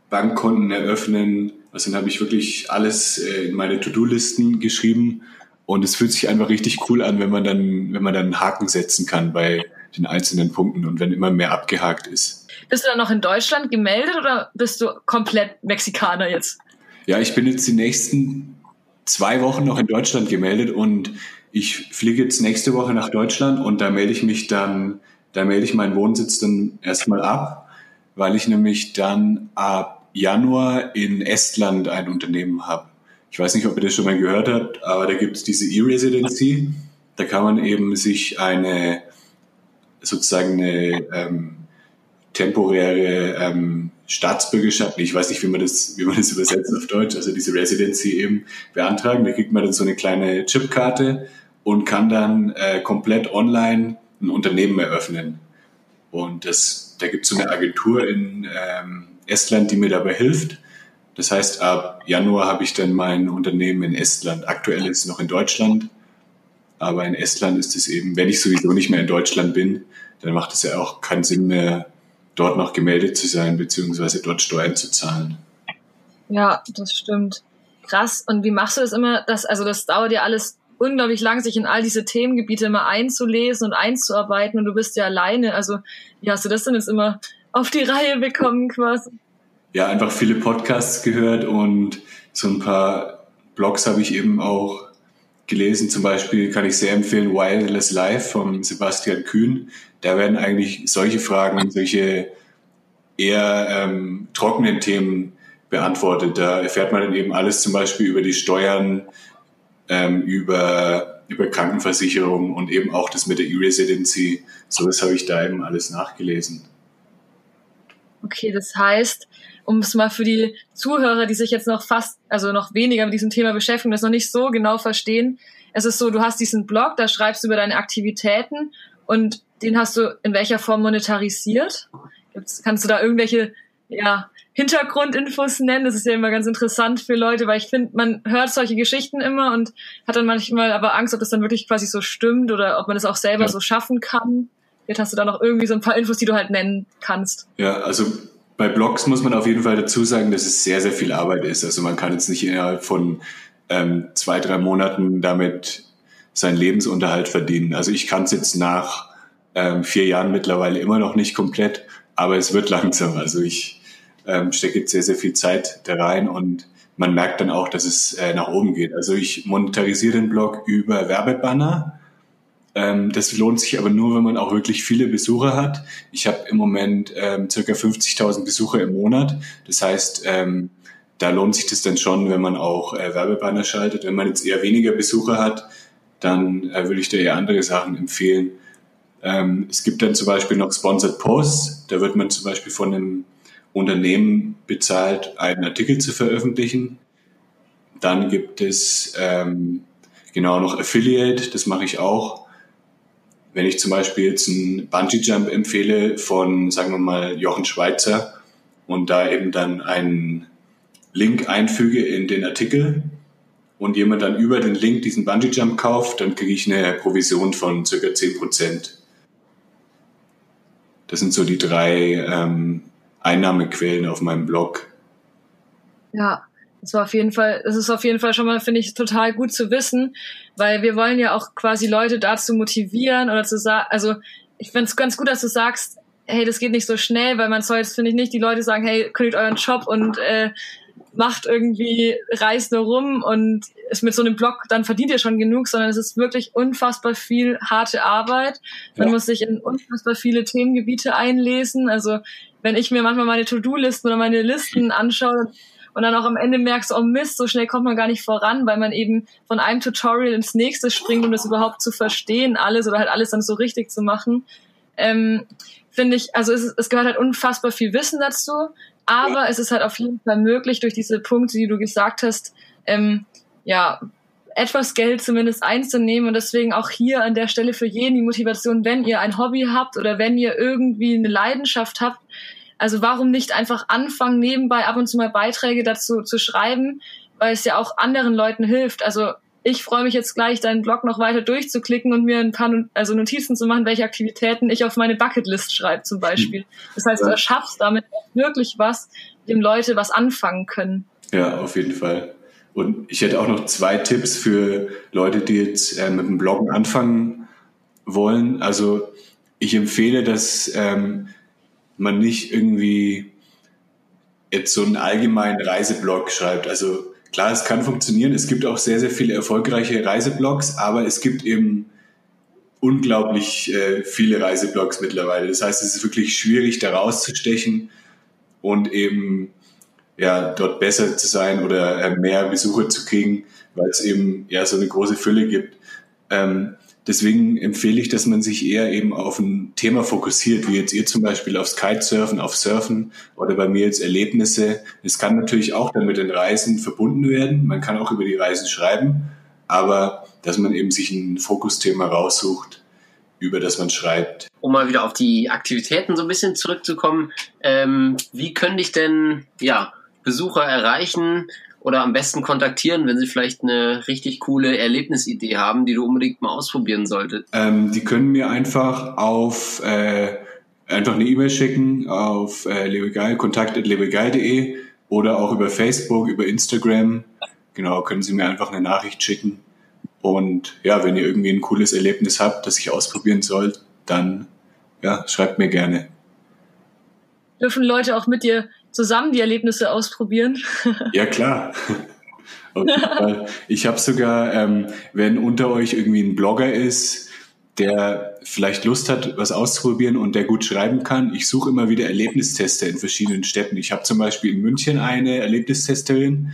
Bankkonten eröffnen, dann habe ich wirklich alles äh, in meine To-Do-Listen geschrieben und es fühlt sich einfach richtig cool an, wenn man dann, wenn man dann einen Haken setzen kann bei den einzelnen Punkten und wenn immer mehr abgehakt ist. Bist du dann noch in Deutschland gemeldet oder bist du komplett Mexikaner jetzt? Ja, ich bin jetzt die nächsten zwei Wochen noch in Deutschland gemeldet und ich fliege jetzt nächste Woche nach Deutschland und da melde ich mich dann, da melde ich meinen Wohnsitz dann erstmal ab, weil ich nämlich dann ab Januar in Estland ein Unternehmen habe. Ich weiß nicht, ob ihr das schon mal gehört habt, aber da gibt es diese E-Residency. Da kann man eben sich eine sozusagen eine ähm, temporäre ähm, Staatsbürgerschaft, ich weiß nicht, wie man das, wie man das übersetzt auf Deutsch, also diese Residency eben beantragen. Da kriegt man dann so eine kleine Chipkarte und kann dann äh, komplett online ein Unternehmen eröffnen. Und das, da gibt es so eine Agentur in ähm, Estland, die mir dabei hilft. Das heißt, ab Januar habe ich dann mein Unternehmen in Estland. Aktuell ist es noch in Deutschland. Aber in Estland ist es eben, wenn ich sowieso nicht mehr in Deutschland bin, dann macht es ja auch keinen Sinn mehr, dort noch gemeldet zu sein, beziehungsweise dort Steuern zu zahlen. Ja, das stimmt. Krass. Und wie machst du das immer? Das, also das dauert ja alles unglaublich lang, sich in all diese Themengebiete immer einzulesen und einzuarbeiten und du bist ja alleine. Also wie hast du das denn jetzt immer auf die Reihe bekommen quasi? Ja, einfach viele Podcasts gehört und so ein paar Blogs habe ich eben auch gelesen. Zum Beispiel kann ich sehr empfehlen Wireless Life von Sebastian Kühn. Da werden eigentlich solche Fragen, solche eher ähm, trockenen Themen beantwortet. Da erfährt man dann eben alles zum Beispiel über die Steuern, ähm, über, über Krankenversicherung und eben auch das mit der E-Residency. So das habe ich da eben alles nachgelesen. Okay, das heißt, um es mal für die Zuhörer, die sich jetzt noch fast, also noch weniger mit diesem Thema beschäftigen, das noch nicht so genau verstehen, es ist so, du hast diesen Blog, da schreibst du über deine Aktivitäten und den hast du in welcher Form monetarisiert? Gibt's, kannst du da irgendwelche ja, Hintergrundinfos nennen. Das ist ja immer ganz interessant für Leute, weil ich finde, man hört solche Geschichten immer und hat dann manchmal aber Angst, ob das dann wirklich quasi so stimmt oder ob man das auch selber ja. so schaffen kann. Jetzt hast du da noch irgendwie so ein paar Infos, die du halt nennen kannst. Ja, also bei Blogs muss man auf jeden Fall dazu sagen, dass es sehr, sehr viel Arbeit ist. Also man kann jetzt nicht innerhalb von ähm, zwei, drei Monaten damit seinen Lebensunterhalt verdienen. Also ich kann es jetzt nach ähm, vier Jahren mittlerweile immer noch nicht komplett, aber es wird langsam. Also ich ähm, stecke jetzt sehr, sehr viel Zeit da rein und man merkt dann auch, dass es äh, nach oben geht. Also ich monetarisiere den Blog über Werbebanner. Ähm, das lohnt sich aber nur, wenn man auch wirklich viele Besucher hat. Ich habe im Moment ähm, circa 50.000 Besucher im Monat. Das heißt, ähm, da lohnt sich das dann schon, wenn man auch äh, Werbebanner schaltet. Wenn man jetzt eher weniger Besucher hat, dann äh, würde ich da eher andere Sachen empfehlen. Ähm, es gibt dann zum Beispiel noch Sponsored Posts. Da wird man zum Beispiel von einem Unternehmen bezahlt, einen Artikel zu veröffentlichen. Dann gibt es ähm, genau noch Affiliate, das mache ich auch. Wenn ich zum Beispiel jetzt einen Bungee Jump empfehle von, sagen wir mal, Jochen Schweizer und da eben dann einen Link einfüge in den Artikel und jemand dann über den Link diesen Bungee Jump kauft, dann kriege ich eine Provision von circa 10 Prozent. Das sind so die drei ähm, Einnahmequellen auf meinem Blog. Ja, das war auf jeden Fall, das ist auf jeden Fall schon mal, finde ich, total gut zu wissen, weil wir wollen ja auch quasi Leute dazu motivieren oder zu sagen, also ich finde es ganz gut, dass du sagst, hey, das geht nicht so schnell, weil man soll jetzt, finde ich, nicht die Leute sagen, hey, kündigt euren Job und äh, macht irgendwie, reist nur rum und ist mit so einem Blog, dann verdient ihr schon genug, sondern es ist wirklich unfassbar viel harte Arbeit. Man ja. muss sich in unfassbar viele Themengebiete einlesen. Also wenn ich mir manchmal meine To-Do-Listen oder meine Listen anschaue und dann auch am Ende merkst, oh Mist, so schnell kommt man gar nicht voran, weil man eben von einem Tutorial ins nächste springt, um das überhaupt zu verstehen, alles oder halt alles dann so richtig zu machen. Ähm, Finde ich, also es, es gehört halt unfassbar viel Wissen dazu, aber es ist halt auf jeden Fall möglich, durch diese Punkte, die du gesagt hast, ähm, ja, etwas Geld zumindest einzunehmen und deswegen auch hier an der Stelle für jeden die Motivation, wenn ihr ein Hobby habt oder wenn ihr irgendwie eine Leidenschaft habt, also warum nicht einfach anfangen, nebenbei ab und zu mal Beiträge dazu zu schreiben, weil es ja auch anderen Leuten hilft. Also ich freue mich jetzt gleich, deinen Blog noch weiter durchzuklicken und mir ein paar also Notizen zu machen, welche Aktivitäten ich auf meine Bucketlist schreibe zum Beispiel. Das heißt, du erschaffst damit wirklich was, dem Leute was anfangen können. Ja, auf jeden Fall. Und ich hätte auch noch zwei Tipps für Leute, die jetzt äh, mit dem Bloggen anfangen wollen. Also ich empfehle, dass ähm, man nicht irgendwie jetzt so einen allgemeinen Reiseblog schreibt. Also klar, es kann funktionieren. Es gibt auch sehr, sehr viele erfolgreiche Reiseblogs, aber es gibt eben unglaublich äh, viele Reiseblogs mittlerweile. Das heißt, es ist wirklich schwierig, da rauszustechen und eben ja, dort besser zu sein oder äh, mehr Besucher zu kriegen, weil es eben ja so eine große Fülle gibt. Ähm, Deswegen empfehle ich, dass man sich eher eben auf ein Thema fokussiert, wie jetzt ihr zum Beispiel aufs Kitesurfen, auf Surfen oder bei mir jetzt Erlebnisse. Es kann natürlich auch dann mit den Reisen verbunden werden. Man kann auch über die Reisen schreiben, aber dass man eben sich ein Fokusthema raussucht, über das man schreibt. Um mal wieder auf die Aktivitäten so ein bisschen zurückzukommen, ähm, wie könnte ich denn ja Besucher erreichen oder am besten kontaktieren, wenn sie vielleicht eine richtig coole Erlebnisidee haben, die du unbedingt mal ausprobieren solltest? Ähm, die können mir einfach auf äh, einfach eine E-Mail schicken auf äh, lebegeil, kontakt.lebegeil.de oder auch über Facebook, über Instagram. Genau, können Sie mir einfach eine Nachricht schicken. Und ja, wenn ihr irgendwie ein cooles Erlebnis habt, das ich ausprobieren soll, dann ja, schreibt mir gerne. Dürfen Leute auch mit dir zusammen die Erlebnisse ausprobieren? Ja, klar. Ich habe sogar, ähm, wenn unter euch irgendwie ein Blogger ist, der vielleicht Lust hat, was auszuprobieren und der gut schreiben kann, ich suche immer wieder Erlebnistester in verschiedenen Städten. Ich habe zum Beispiel in München eine Erlebnistesterin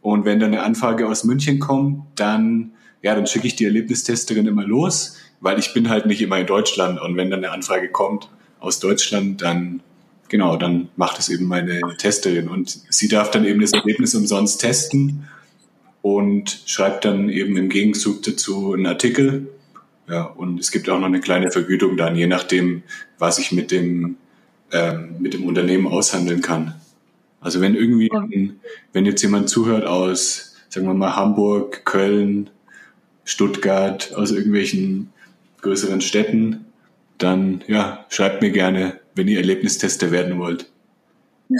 und wenn dann eine Anfrage aus München kommt, dann, ja, dann schicke ich die Erlebnistesterin immer los, weil ich bin halt nicht immer in Deutschland und wenn dann eine Anfrage kommt aus Deutschland, dann genau, dann macht es eben meine Testerin und sie darf dann eben das Erlebnis umsonst testen und schreibt dann eben im Gegenzug dazu einen Artikel. Ja, und es gibt auch noch eine kleine Vergütung dann, je nachdem, was ich mit dem, ähm, mit dem Unternehmen aushandeln kann. Also wenn irgendwie, wenn jetzt jemand zuhört aus, sagen wir mal, Hamburg, Köln, Stuttgart, aus irgendwelchen größeren Städten, dann ja, schreibt mir gerne, wenn ihr Erlebnistester werden wollt.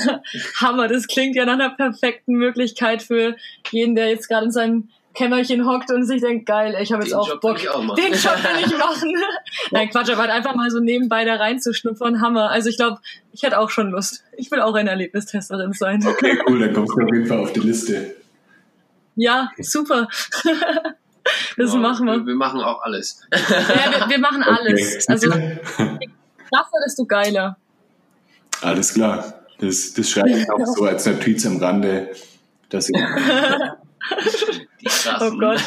Hammer, das klingt ja nach einer perfekten Möglichkeit für jeden, der jetzt gerade in seinem Kämmerchen hockt und sich denkt, geil, ich habe jetzt Den auch Job Bock, will ich auch den Job will ich machen. Nein, Quatsch, aber halt einfach mal so nebenbei da reinzuschnuppern, Hammer. Also ich glaube, ich hätte auch schon Lust. Ich will auch eine Erlebnistesterin sein. Okay, cool, dann kommst du auf jeden Fall auf die Liste. Ja, super. Das Ja, machen wir. wir. Wir machen auch alles. Ja, wir, wir machen alles. Okay. Also krasser, desto geiler. Alles klar. Das, das schreibe ich auch so als Notiz am Rande, dass ich. Oh Gott.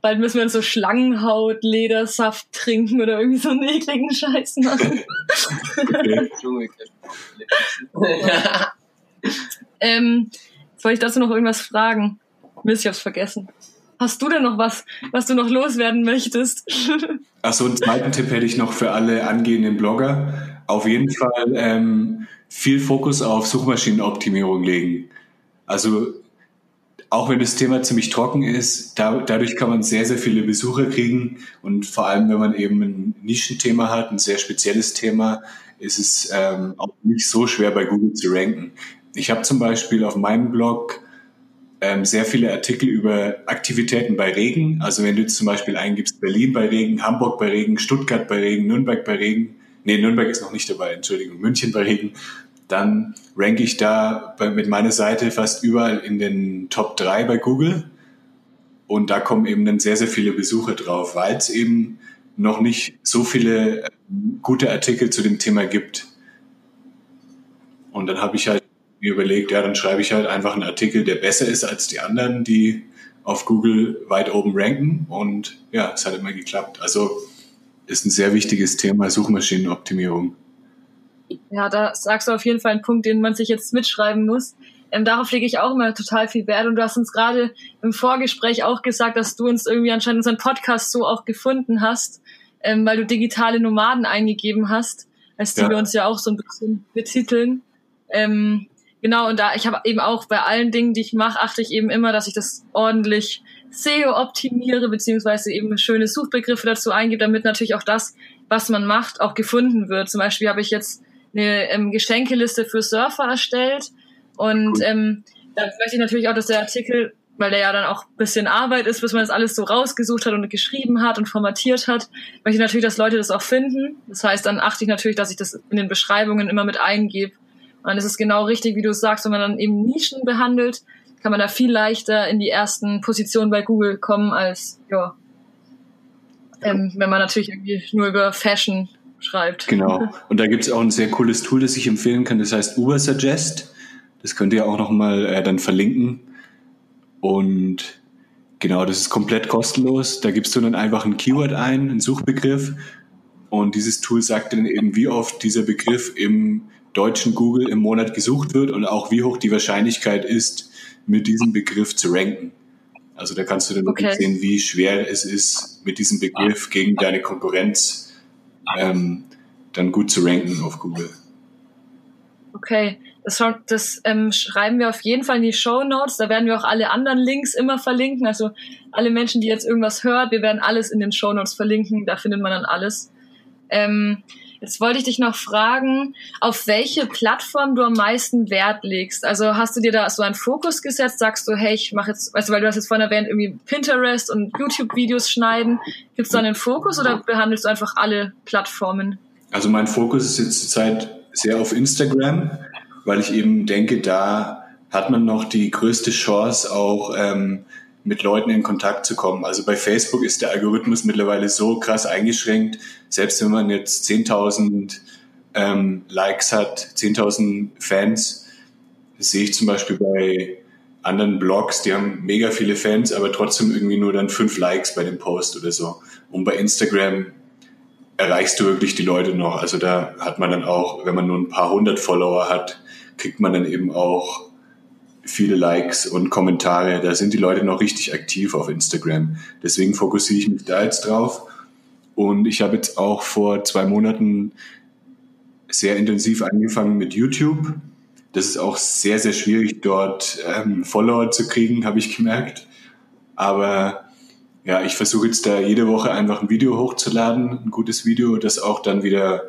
Bald müssen wir uns so Schlangenhaut, Ledersaft trinken oder irgendwie so einen ekligen Scheiß machen. okay. Ähm, soll ich dazu noch irgendwas fragen? Mist, ich hab's vergessen. Hast du denn noch was, was du noch loswerden möchtest? Ach so, einen zweiten Tipp hätte ich noch für alle angehenden Blogger. Auf jeden Fall ähm, viel Fokus auf Suchmaschinenoptimierung legen. Also auch wenn das Thema ziemlich trocken ist, da, dadurch kann man sehr, sehr viele Besucher kriegen. Und vor allem, wenn man eben ein Nischenthema hat, ein sehr spezielles Thema, ist es ähm, auch nicht so schwer bei Google zu ranken. Ich habe zum Beispiel auf meinem Blog ähm, sehr viele Artikel über Aktivitäten bei Regen. Also wenn du zum Beispiel eingibst Berlin bei Regen, Hamburg bei Regen, Stuttgart bei Regen, Nürnberg bei Regen, nee, Nürnberg ist noch nicht dabei, Entschuldigung, München bei Regen, dann ranke ich da bei, mit meiner Seite fast überall in den Top 3 bei Google. Und da kommen eben dann sehr, sehr viele Besucher drauf, weil es eben noch nicht so viele äh, gute Artikel zu dem Thema gibt. Und dann habe ich halt mir überlegt, ja, dann schreibe ich halt einfach einen Artikel, der besser ist als die anderen, die auf Google weit oben ranken. Und ja, es hat immer geklappt. Also ist ein sehr wichtiges Thema, Suchmaschinenoptimierung. Ja, da sagst du auf jeden Fall einen Punkt, den man sich jetzt mitschreiben muss. Ähm, darauf lege ich auch immer total viel Wert. Und du hast uns gerade im Vorgespräch auch gesagt, dass du uns irgendwie anscheinend unseren Podcast so auch gefunden hast, ähm, weil du digitale Nomaden eingegeben hast, als die Ja. wir uns ja auch so ein bisschen betiteln. Ähm, genau, und da ich habe eben auch bei allen Dingen, die ich mache, achte ich eben immer, dass ich das ordentlich SEO optimiere, beziehungsweise eben schöne Suchbegriffe dazu eingebe, damit natürlich auch das, was man macht, auch gefunden wird. Zum Beispiel habe ich jetzt eine ähm, Geschenkeliste für Surfer erstellt und ähm, da möchte ich natürlich auch, dass der Artikel, weil der ja dann auch ein bisschen Arbeit ist, bis man das alles so rausgesucht hat und geschrieben hat und formatiert hat, möchte ich natürlich, dass Leute das auch finden. Das heißt, dann achte ich natürlich, dass ich das in den Beschreibungen immer mit eingebe. Und dann ist es genau richtig, wie du es sagst, wenn man dann eben Nischen behandelt, kann man da viel leichter in die ersten Positionen bei Google kommen, als ja, ähm, wenn man natürlich irgendwie nur über Fashion schreibt. Genau. Und da gibt es auch ein sehr cooles Tool, das ich empfehlen kann, das heißt Ubersuggest. Das könnt ihr auch nochmal äh, dann verlinken. Und genau, das ist komplett kostenlos. Da gibst du dann einfach ein Keyword ein, einen Suchbegriff. Und dieses Tool sagt dann eben, wie oft dieser Begriff im deutschen Google im Monat gesucht wird und auch wie hoch die Wahrscheinlichkeit ist, mit diesem Begriff zu ranken. Also da kannst du dann wirklich Okay. sehen, wie schwer es ist, mit diesem Begriff gegen deine Konkurrenz ähm, dann gut zu ranken auf Google. Okay, das, das ähm, schreiben wir auf jeden Fall in die Show Notes. Da werden wir auch alle anderen Links immer verlinken. Also alle Menschen, die jetzt irgendwas hört, wir werden alles in den Show Notes verlinken. Da findet man dann alles. Ähm, jetzt wollte ich dich noch fragen, auf welche Plattform du am meisten Wert legst. Also hast du dir da so einen Fokus gesetzt? Sagst du, hey, ich mache jetzt, weißt weil du hast jetzt vorhin erwähnt, irgendwie Pinterest und YouTube-Videos schneiden. Gibt es da einen Fokus oder behandelst du einfach alle Plattformen? Also mein Fokus ist jetzt zurzeit sehr auf Instagram, weil ich eben denke, da hat man noch die größte Chance, auch ähm, mit Leuten in Kontakt zu kommen. Also bei Facebook ist der Algorithmus mittlerweile so krass eingeschränkt, selbst wenn man jetzt 10.000 ähm, Likes hat, 10.000 Fans, das sehe ich zum Beispiel bei anderen Blogs, die haben mega viele Fans, aber trotzdem irgendwie nur dann fünf Likes bei dem Post oder so. Und bei Instagram erreichst du wirklich die Leute noch. Also da hat man dann auch, wenn man nur ein paar hundert Follower hat, kriegt man dann eben auch viele Likes und Kommentare. Da sind die Leute noch richtig aktiv auf Instagram. Deswegen fokussiere ich mich da jetzt drauf. Und ich habe jetzt auch vor zwei Monaten sehr intensiv angefangen mit YouTube. Das ist auch sehr, sehr schwierig, dort ähm, Follower zu kriegen, habe ich gemerkt. Aber ja, ich versuche jetzt da jede Woche einfach ein Video hochzuladen, ein gutes Video, das auch dann wieder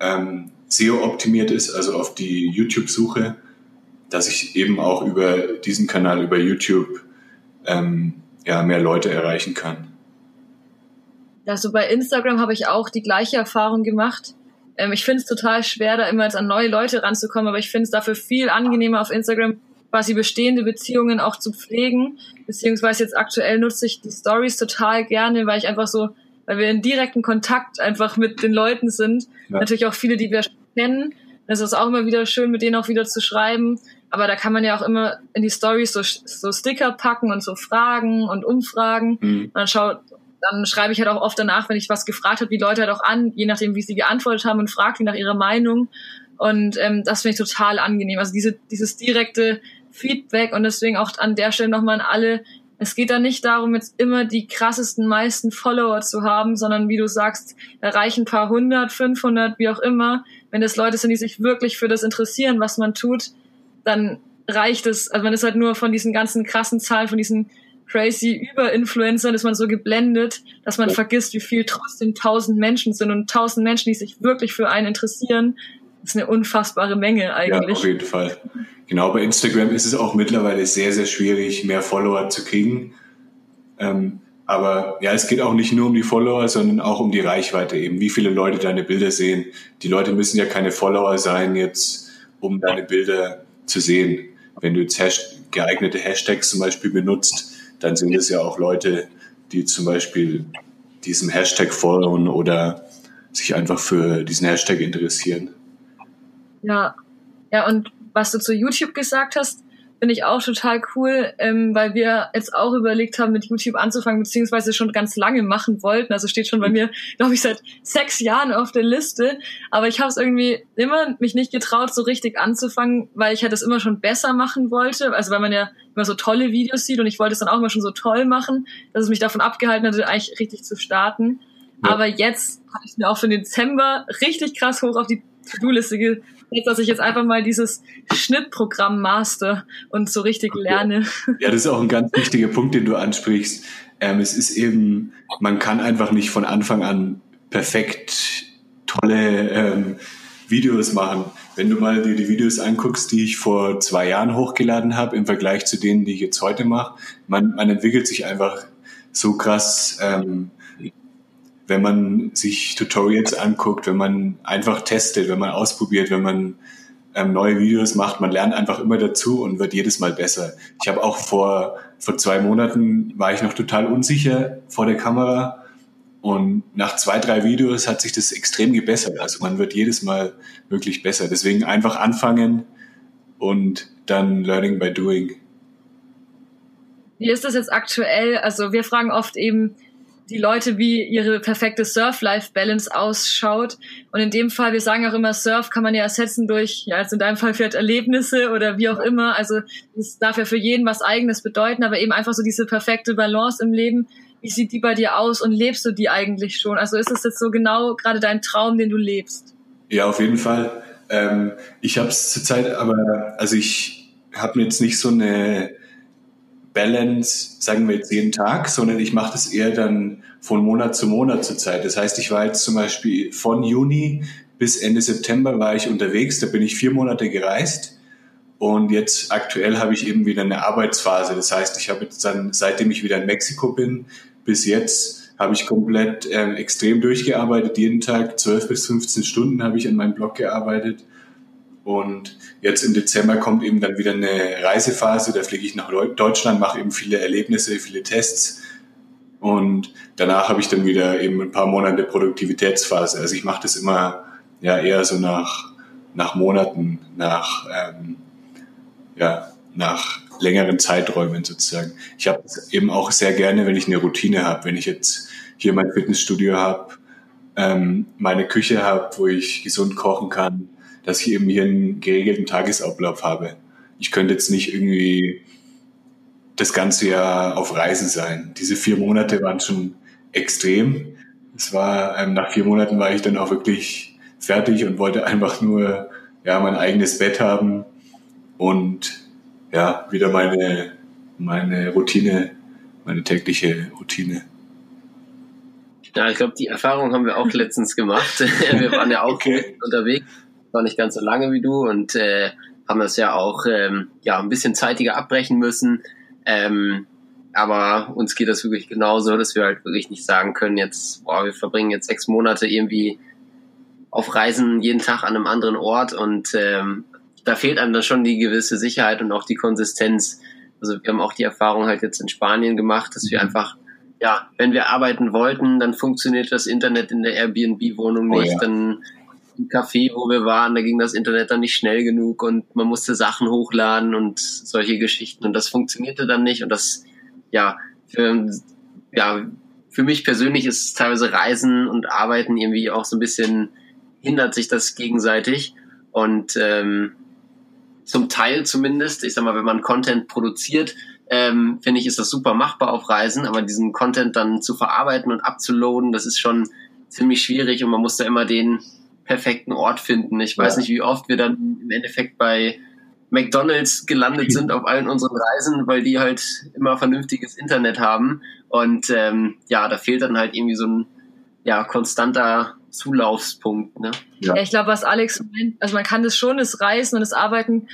ähm, SEO optimiert ist, also auf die YouTube-Suche, dass ich eben auch über diesen Kanal, über YouTube, ähm, ja, mehr Leute erreichen kann. Also bei Instagram habe ich auch die gleiche Erfahrung gemacht. Ähm, ich finde es total schwer, da immer jetzt an neue Leute ranzukommen, aber ich finde es dafür viel angenehmer auf Instagram quasi bestehende Beziehungen auch zu pflegen. Beziehungsweise jetzt aktuell nutze ich die Stories total gerne, weil ich einfach so, weil wir in direkten Kontakt einfach mit den Leuten sind. Ja. Natürlich auch viele, die wir kennen. Das ist auch immer wieder schön, mit denen auch wieder zu schreiben. Aber da kann man ja auch immer in die Stories so, so Sticker packen und so Fragen und Umfragen. Mhm. Und dann schaut, dann schreibe ich halt auch oft danach, wenn ich was gefragt habe, die Leute halt auch an, je nachdem, wie sie geantwortet haben und fragt die nach ihrer Meinung. Und ähm, das finde ich total angenehm. Also diese, dieses direkte Feedback und deswegen auch an der Stelle nochmal an alle. Es geht da nicht darum, jetzt immer die krassesten, meisten Follower zu haben, sondern wie du sagst, erreichen ein paar hundert, 500, wie auch immer. Wenn es Leute sind, die sich wirklich für das interessieren, was man tut, dann reicht es. Also man ist halt nur von diesen ganzen krassen Zahlen, von diesen crazy Überinfluencern ist man so geblendet, dass man vergisst, wie viel trotzdem tausend Menschen sind und tausend Menschen, die sich wirklich für einen interessieren. Das ist eine unfassbare Menge eigentlich. Ja, auf jeden Fall. Genau, bei Instagram ist es auch mittlerweile sehr, sehr schwierig, mehr Follower zu kriegen. Ähm, aber ja, es geht auch nicht nur um die Follower, sondern auch um die Reichweite eben. Wie viele Leute deine Bilder sehen. Die Leute müssen ja keine Follower sein jetzt, um deine Bilder zu sehen. Wenn du jetzt geeignete Hashtags zum Beispiel benutzt, dann sind es ja auch Leute, die zum Beispiel diesem Hashtag folgen oder sich einfach für diesen Hashtag interessieren. Ja, ja, und was du zu YouTube gesagt hast, finde ich auch total cool, ähm, weil wir jetzt auch überlegt haben, mit YouTube anzufangen, beziehungsweise schon ganz lange machen wollten. Also steht schon bei mir, glaube ich, seit sechs Jahren auf der Liste. Aber ich habe es irgendwie immer mich nicht getraut, so richtig anzufangen, weil ich halt das immer schon besser machen wollte. Also weil man ja immer so tolle Videos sieht und ich wollte es dann auch immer schon so toll machen, dass es mich davon abgehalten hatte, eigentlich richtig zu starten. Ja. Aber jetzt habe ich mir auch für den Dezember richtig krass hoch auf die To-Do-Liste jetzt, dass ich jetzt einfach mal dieses Schnittprogramm master und so richtig lerne. Ja, das ist auch ein ganz wichtiger Punkt, den du ansprichst. Ähm, es ist eben, man kann einfach nicht von Anfang an perfekt tolle ähm, Videos machen. Wenn du mal dir die Videos anguckst, die ich vor zwei Jahren hochgeladen habe, im Vergleich zu denen, die ich jetzt heute mache, man, man entwickelt sich einfach so krass ähm, wenn man sich Tutorials anguckt, wenn man einfach testet, wenn man ausprobiert, wenn man ähm, neue Videos macht, man lernt einfach immer dazu und wird jedes Mal besser. Ich habe auch vor, vor zwei Monaten war ich noch total unsicher vor der Kamera und nach zwei, drei Videos hat sich das extrem gebessert. Also man wird jedes Mal wirklich besser. Deswegen einfach anfangen und dann Learning by Doing. Wie ist das jetzt aktuell? Also wir fragen oft eben, die Leute, wie ihre perfekte Surf-Life-Balance ausschaut. Und in dem Fall, wir sagen auch immer, Surf kann man ja ersetzen durch, ja, jetzt in deinem Fall vielleicht Erlebnisse oder wie auch immer. Also es darf ja für jeden was Eigenes bedeuten, aber eben einfach so diese perfekte Balance im Leben. Wie sieht die bei dir aus und lebst du die eigentlich schon? Also ist es jetzt so genau gerade dein Traum, den du lebst? Ja, auf jeden Fall. Ähm, ich habe es zurzeit aber, also ich habe jetzt nicht so eine Balance, sagen wir jetzt jeden Tag, sondern ich mache das eher dann von Monat zu Monat zurzeit. Das heißt, ich war jetzt zum Beispiel von Juni bis Ende September war ich unterwegs, da bin ich vier Monate gereist. Und jetzt aktuell habe ich eben wieder eine Arbeitsphase. Das heißt, ich habe jetzt dann, seitdem ich wieder in Mexiko bin, bis jetzt habe ich komplett äh, extrem durchgearbeitet. Jeden Tag 12 bis 15 Stunden habe ich an meinem Blog gearbeitet. Und jetzt im Dezember kommt eben dann wieder eine Reisephase. Da fliege ich nach Deutschland, mache eben viele Erlebnisse, viele Tests. Und danach habe ich dann wieder eben ein paar Monate Produktivitätsphase. Also ich mache das immer ja eher so nach, nach Monaten, nach, ähm, ja, nach längeren Zeiträumen sozusagen. Ich habe eben auch sehr gerne, wenn ich eine Routine habe, wenn ich jetzt hier mein Fitnessstudio habe, ähm, meine Küche habe, wo ich gesund kochen kann, dass ich eben hier einen geregelten Tagesablauf habe. Ich könnte jetzt nicht irgendwie das ganze Jahr auf Reisen sein. Diese vier Monate waren schon extrem. Es war, ähm, nach vier Monaten war ich dann auch wirklich fertig und wollte einfach nur, ja, mein eigenes Bett haben und, ja, wieder meine, meine Routine, meine tägliche Routine. Ja, ich glaube, die Erfahrung haben wir auch letztens gemacht. wir waren ja auch okay. unterwegs war nicht ganz so lange wie du und äh, haben das ja auch ähm, ja ein bisschen zeitiger abbrechen müssen. Ähm, aber uns geht das wirklich genauso, dass wir halt wirklich nicht sagen können, jetzt, boah, wir verbringen jetzt sechs Monate irgendwie auf Reisen jeden Tag an einem anderen Ort und ähm, da fehlt einem dann schon die gewisse Sicherheit und auch die Konsistenz. Also wir haben auch die Erfahrung halt jetzt in Spanien gemacht, dass wir mhm. einfach, ja, wenn wir arbeiten wollten, dann funktioniert das Internet in der Airbnb-Wohnung nicht, oh ja. dann im Café, wo wir waren, da ging das Internet dann nicht schnell genug und man musste Sachen hochladen und solche Geschichten. Und das funktionierte dann nicht. Und das, ja, für, ja, für mich persönlich ist teilweise Reisen und Arbeiten irgendwie auch so ein bisschen, hindert sich das gegenseitig. Und ähm, zum Teil zumindest, ich sag mal, wenn man Content produziert, ähm, finde ich, ist das super machbar auf Reisen, aber diesen Content dann zu verarbeiten und abzuladen, das ist schon ziemlich schwierig. Und man muss da immer den perfekten Ort finden. Ich weiß ja. nicht, wie oft wir dann im Endeffekt bei McDonalds gelandet sind auf allen unseren Reisen, weil die halt immer vernünftiges Internet haben. Und ähm, ja, da fehlt dann halt irgendwie so ein ja, konstanter Zulaufspunkt. Ne? Ja. ja ich glaube, was Alex meint, also man kann das schon, das Reisen und das Arbeiten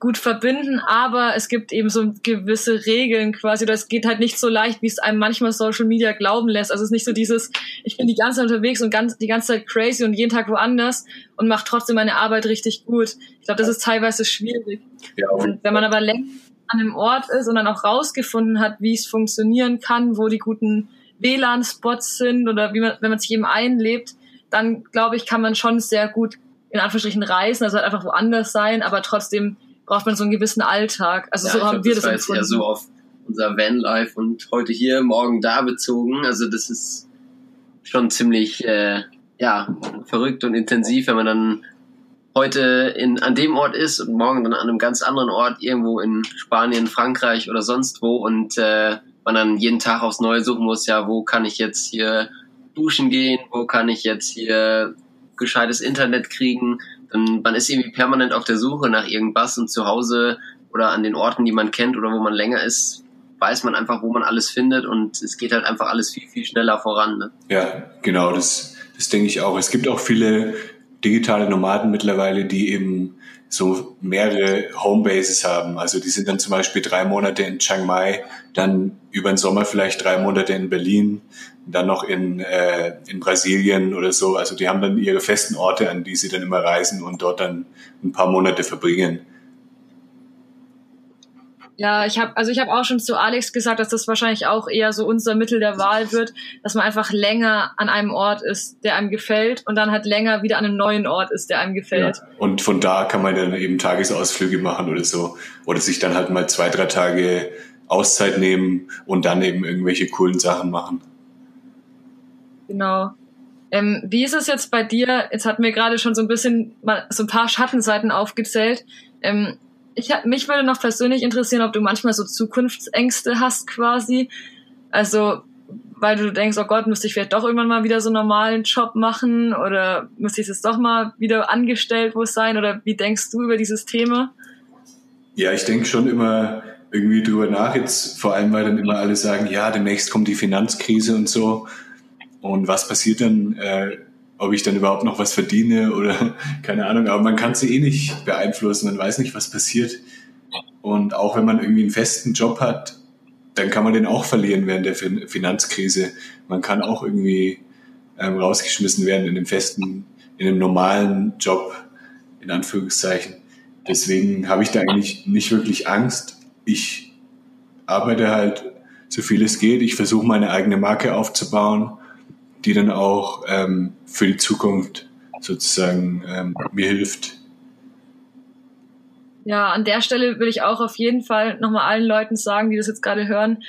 gut verbinden, aber es gibt eben so gewisse Regeln quasi, oder es geht halt nicht so leicht, wie es einem manchmal Social Media glauben lässt. Also es ist nicht so dieses, ich bin die ganze Zeit unterwegs und ganz, die ganze Zeit crazy und jeden Tag woanders und mache trotzdem meine Arbeit richtig gut. Ich glaube, das ist teilweise schwierig. Ja, und wenn man aber länger an einem Ort ist und dann auch rausgefunden hat, wie es funktionieren kann, wo die guten WLAN-Spots sind oder wie man, wenn man sich eben einlebt, dann glaube ich, kann man schon sehr gut in Anführungsstrichen reisen, also halt einfach woanders sein, aber trotzdem braucht man so einen gewissen Alltag. Also ja, so haben glaub, wir das, das empfunden. Ja, so auf unser Vanlife und heute hier, morgen da bezogen. Also das ist schon ziemlich äh, ja verrückt und intensiv, wenn man dann heute in, an dem Ort ist und morgen dann an einem ganz anderen Ort irgendwo in Spanien, Frankreich oder sonst wo und äh, man dann jeden Tag aufs Neue suchen muss, ja, wo kann ich jetzt hier duschen gehen, wo kann ich jetzt hier gescheites Internet kriegen dann man ist irgendwie permanent auf der Suche nach irgendwas und zu Hause oder an den Orten, die man kennt oder wo man länger ist, weiß man einfach, wo man alles findet und es geht halt einfach alles viel, viel schneller voran. Ne? Ja, genau, das, das denke ich auch. Es gibt auch viele digitale Nomaden mittlerweile, die eben so mehrere Homebases haben. Also die sind dann zum Beispiel drei Monate in Chiang Mai, dann über den Sommer vielleicht drei Monate in Berlin, dann noch in, äh, in Brasilien oder so. Also die haben dann ihre festen Orte, an die sie dann immer reisen und dort dann ein paar Monate verbringen. Ja, ich habe also ich habe auch schon zu Alex gesagt, dass das wahrscheinlich auch eher so unser Mittel der Wahl wird, dass man einfach länger an einem Ort ist, der einem gefällt und dann halt länger wieder an einem neuen Ort ist, der einem gefällt. Ja. Und von da kann man dann eben Tagesausflüge machen oder so oder sich dann halt mal zwei, drei Tage Auszeit nehmen und dann eben irgendwelche coolen Sachen machen. Genau. Ähm, wie ist es jetzt bei dir? Jetzt hatten wir gerade schon so ein bisschen mal so ein paar Schattenseiten aufgezählt. Ähm, ich, mich würde noch persönlich interessieren, ob du manchmal so Zukunftsängste hast quasi. Also weil du denkst, oh Gott, müsste ich vielleicht doch irgendwann mal wieder so einen normalen Job machen oder müsste ich jetzt doch mal wieder angestellt wo sein oder wie denkst du über dieses Thema? Ja, ich denke schon immer irgendwie drüber nach jetzt, vor allem weil dann immer alle sagen, ja, demnächst kommt die Finanzkrise und so und was passiert dann, äh, ob ich dann überhaupt noch was verdiene oder keine Ahnung, aber man kann sie eh nicht beeinflussen, man weiß nicht, was passiert und auch wenn man irgendwie einen festen Job hat, dann kann man den auch verlieren während der Finanzkrise. Man kann auch irgendwie ähm, rausgeschmissen werden in einem festen, in einem normalen Job, in Anführungszeichen. Deswegen habe ich da eigentlich nicht wirklich Angst. Ich arbeite halt so viel es geht. Ich versuche meine eigene Marke aufzubauen, die dann auch ähm, für die Zukunft sozusagen ähm, mir hilft, ja, an der Stelle will ich auch auf jeden Fall nochmal allen Leuten sagen, die das jetzt gerade hören.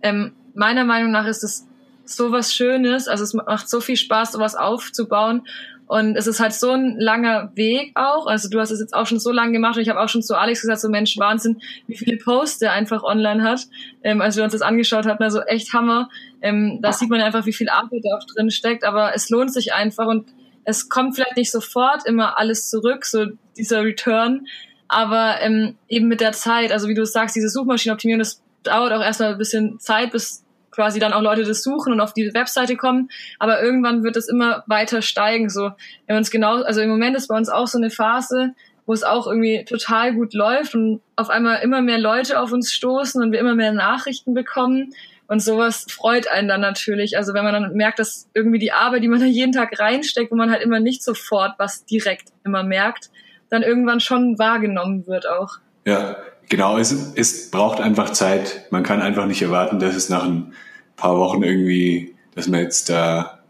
Ähm, meiner Meinung nach ist es so was Schönes, also es macht so viel Spaß, sowas aufzubauen. Und es ist halt so ein langer Weg auch. Also du hast es jetzt auch schon so lange gemacht und ich habe auch schon zu Alex gesagt, so Mensch, Wahnsinn, wie viele Posts der einfach online hat. Ähm, als wir uns das angeschaut hatten, also echt Hammer. Ähm, da sieht man einfach, wie viel Arbeit da auch drin steckt, aber es lohnt sich einfach und es kommt vielleicht nicht sofort immer alles zurück, so dieser Return aber ähm, eben mit der Zeit, also wie du sagst, diese Suchmaschinenoptimierung, das dauert auch erstmal ein bisschen Zeit, bis quasi dann auch Leute das suchen und auf die Webseite kommen. Aber irgendwann wird es immer weiter steigen. So, wenn uns genau, also im Moment ist bei uns auch so eine Phase, wo es auch irgendwie total gut läuft und auf einmal immer mehr Leute auf uns stoßen und wir immer mehr Nachrichten bekommen. Und sowas freut einen dann natürlich. Also wenn man dann merkt, dass irgendwie die Arbeit, die man da jeden Tag reinsteckt, wo man halt immer nicht sofort was direkt immer merkt, dann irgendwann schon wahrgenommen wird auch. Ja, genau. Es, es braucht einfach Zeit. Man kann einfach nicht erwarten, dass es nach ein paar Wochen irgendwie, dass man jetzt da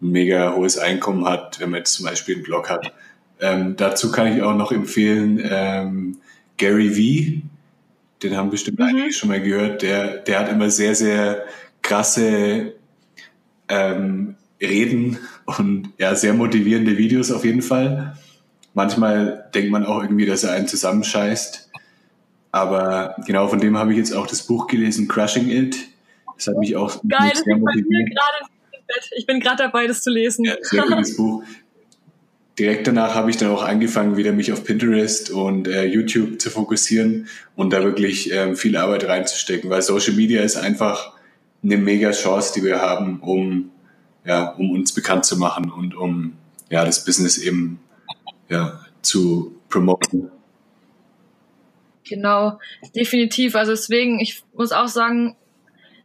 ein mega hohes Einkommen hat, wenn man jetzt zum Beispiel einen Blog hat. Ähm, dazu kann ich auch noch empfehlen ähm, Gary V. Den haben bestimmt mhm. einige schon mal gehört. Der, der hat immer sehr, sehr krasse ähm, Reden und ja, sehr motivierende Videos auf jeden Fall. Manchmal denkt man auch irgendwie, dass er einen zusammenscheißt. Aber genau von dem habe ich jetzt auch das Buch gelesen, Crushing It. Das hat mich auch Geil, sehr motiviert. Ich bin gerade dabei, das zu lesen. Ja, sehr gutes Buch. Direkt danach habe ich dann auch angefangen, wieder mich auf Pinterest und äh, YouTube zu fokussieren und da wirklich ähm, viel Arbeit reinzustecken, weil Social Media ist einfach eine mega Chance, die wir haben, um ja, um uns bekannt zu machen und um ja das Business eben ja, zu promoten. Genau, definitiv. Also deswegen, ich muss auch sagen,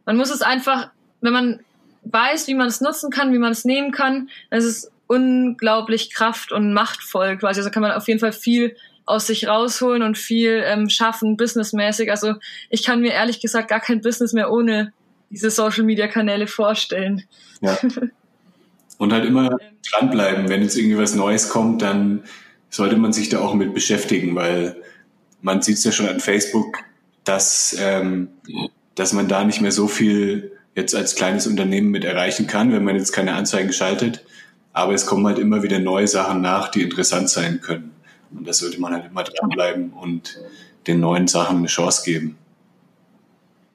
man muss es einfach, wenn man weiß, wie man es nutzen kann, wie man es nehmen kann, dann ist es unglaublich kraft- und machtvoll quasi. Also kann man auf jeden Fall viel aus sich rausholen und viel ähm, schaffen, businessmäßig. Also ich kann mir ehrlich gesagt gar kein Business mehr ohne diese Social-Media-Kanäle vorstellen. Ja. Und halt immer dranbleiben. Wenn jetzt irgendwie was Neues kommt, dann sollte man sich da auch mit beschäftigen, weil man sieht es ja schon an Facebook, dass, ähm, dass man da nicht mehr so viel jetzt als kleines Unternehmen mit erreichen kann, wenn man jetzt keine Anzeigen schaltet. Aber es kommen halt immer wieder neue Sachen nach, die interessant sein können. Und da sollte man halt immer dranbleiben und den neuen Sachen eine Chance geben.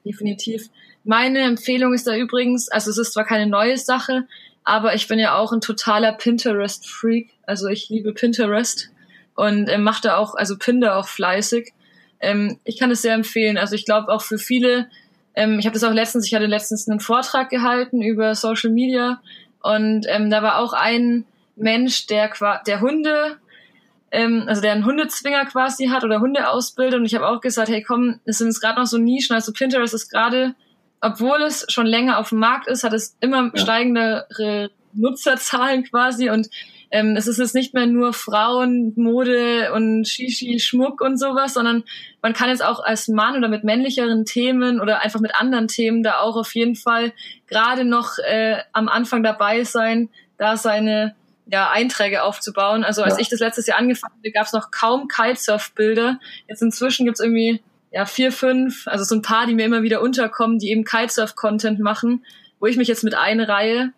Definitiv. Meine Empfehlung ist da übrigens, also es ist zwar keine neue Sache, aber ich bin ja auch ein totaler Pinterest-Freak. Also ich liebe Pinterest und ähm, mache da auch, also pin da auch fleißig. Ähm, ich kann es sehr empfehlen. Also ich glaube auch für viele, ähm, ich habe das auch letztens, ich hatte letztens einen Vortrag gehalten über Social Media und ähm, da war auch ein Mensch, der, der Hunde ähm, also der einen Hundezwinger quasi hat oder Hunde ausbildet. Und ich habe auch gesagt, hey komm, es sind jetzt gerade noch so Nischen. Also Pinterest ist gerade obwohl es schon länger auf dem Markt ist, hat es immer ja. steigendere Nutzerzahlen quasi und ähm, es ist jetzt nicht mehr nur Frauen, Mode und Shishi, Schmuck und sowas, sondern man kann jetzt auch als Mann oder mit männlicheren Themen oder einfach mit anderen Themen da auch auf jeden Fall gerade noch äh, am Anfang dabei sein, da seine ja, Einträge aufzubauen. Also als ja. ich das letztes Jahr angefangen habe, gab es noch kaum Kitesurf-Bilder. Jetzt inzwischen gibt's irgendwie ja, vier, fünf, also so ein paar, die mir immer wieder unterkommen, die eben Kitesurf-Content machen, wo ich mich jetzt mit einreihe.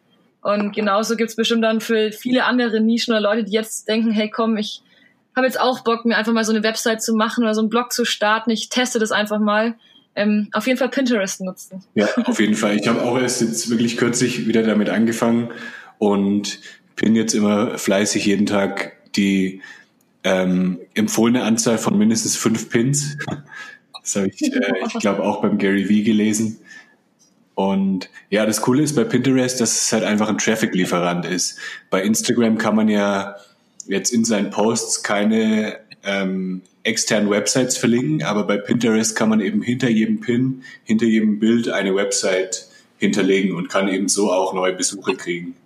Und genauso gibt's bestimmt dann für viele andere Nischen oder Leute, die jetzt denken, hey komm, ich habe jetzt auch Bock, mir einfach mal so eine Website zu machen oder so einen Blog zu starten. Ich teste das einfach mal. ähm, auf jeden Fall Pinterest nutzen. Ja, auf jeden Fall. Ich habe auch erst jetzt wirklich kürzlich wieder damit angefangen und pin jetzt immer fleißig jeden Tag die ähm, empfohlene Anzahl von mindestens fünf Pins. Das habe ich, äh, ich glaube, auch beim Gary Vee gelesen. Und ja, das Coole ist bei Pinterest, dass es halt einfach ein Traffic-Lieferant ist. Bei Instagram kann man ja jetzt in seinen Posts keine ähm, externen Websites verlinken, aber bei Pinterest kann man eben hinter jedem Pin, hinter jedem Bild eine Website hinterlegen und kann eben so auch neue Besuche kriegen.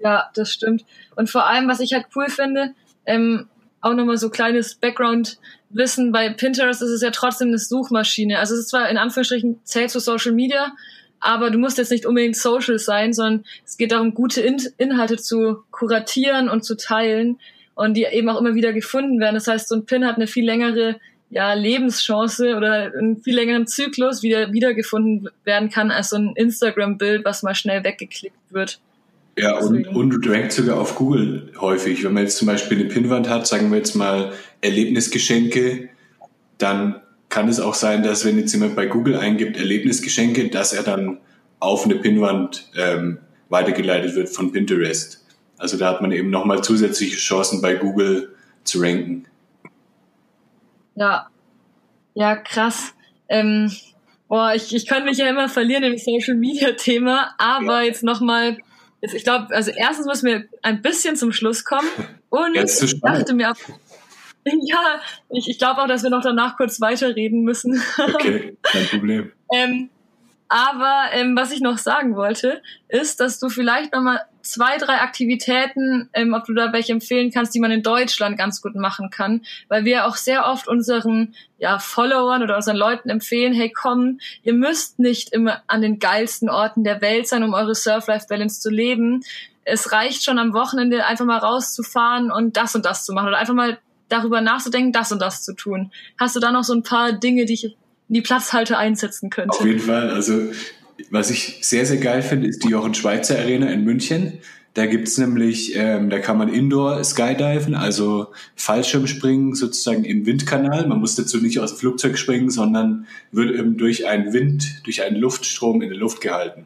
Ja, das stimmt. Und vor allem, was ich halt cool finde, ähm, auch nochmal so kleines Background-Wissen, bei Pinterest ist es ja trotzdem eine Suchmaschine. Also es ist zwar in Anführungsstrichen zählt zu Social Media, aber du musst jetzt nicht unbedingt social sein, sondern es geht darum, gute in Inhalte zu kuratieren und zu teilen und die eben auch immer wieder gefunden werden. Das heißt, so ein Pin hat eine viel längere ja, Lebenschance oder einen viel längeren Zyklus, wie der wiedergefunden werden kann, als so ein Instagram-Bild, was mal schnell weggeklickt wird. Ja, und, und rankt sogar auf Google häufig. Wenn man jetzt zum Beispiel eine Pinwand hat, sagen wir jetzt mal Erlebnisgeschenke, dann kann es auch sein, dass wenn jetzt jemand bei Google eingibt Erlebnisgeschenke, dass er dann auf eine Pinwand ähm, weitergeleitet wird von Pinterest. Also da hat man eben nochmal zusätzliche Chancen bei Google zu ranken. Ja, ja, krass. Ähm, boah, ich, ich könnte mich ja immer verlieren im Social Media Thema, aber ja. jetzt nochmal Jetzt, ich glaube, also erstens müssen wir ein bisschen zum Schluss kommen. Und ich dachte mir, ja, ich, ich glaube auch, dass wir noch danach kurz weiterreden müssen. Okay, kein Problem. ähm, aber ähm, was ich noch sagen wollte, ist, dass du vielleicht nochmal zwei, drei Aktivitäten, ähm, ob du da welche empfehlen kannst, die man in Deutschland ganz gut machen kann, weil wir auch sehr oft unseren ja, Followern oder unseren Leuten empfehlen, hey komm, ihr müsst nicht immer an den geilsten Orten der Welt sein, um eure Surf-Life-Balance zu leben. Es reicht schon am Wochenende einfach mal rauszufahren und das und das zu machen oder einfach mal darüber nachzudenken, das und das zu tun. Hast du da noch so ein paar Dinge, die ich die Platzhalter einsetzen könnte. Auf jeden Fall. Also was ich sehr, sehr geil finde, ist die Jochen Schweizer Arena in München. Da gibt's nämlich, ähm, da kann man Indoor Skydiven, also Fallschirmspringen sozusagen im Windkanal. Man muss dazu nicht aus dem Flugzeug springen, sondern wird eben durch einen Wind, durch einen Luftstrom in der Luft gehalten.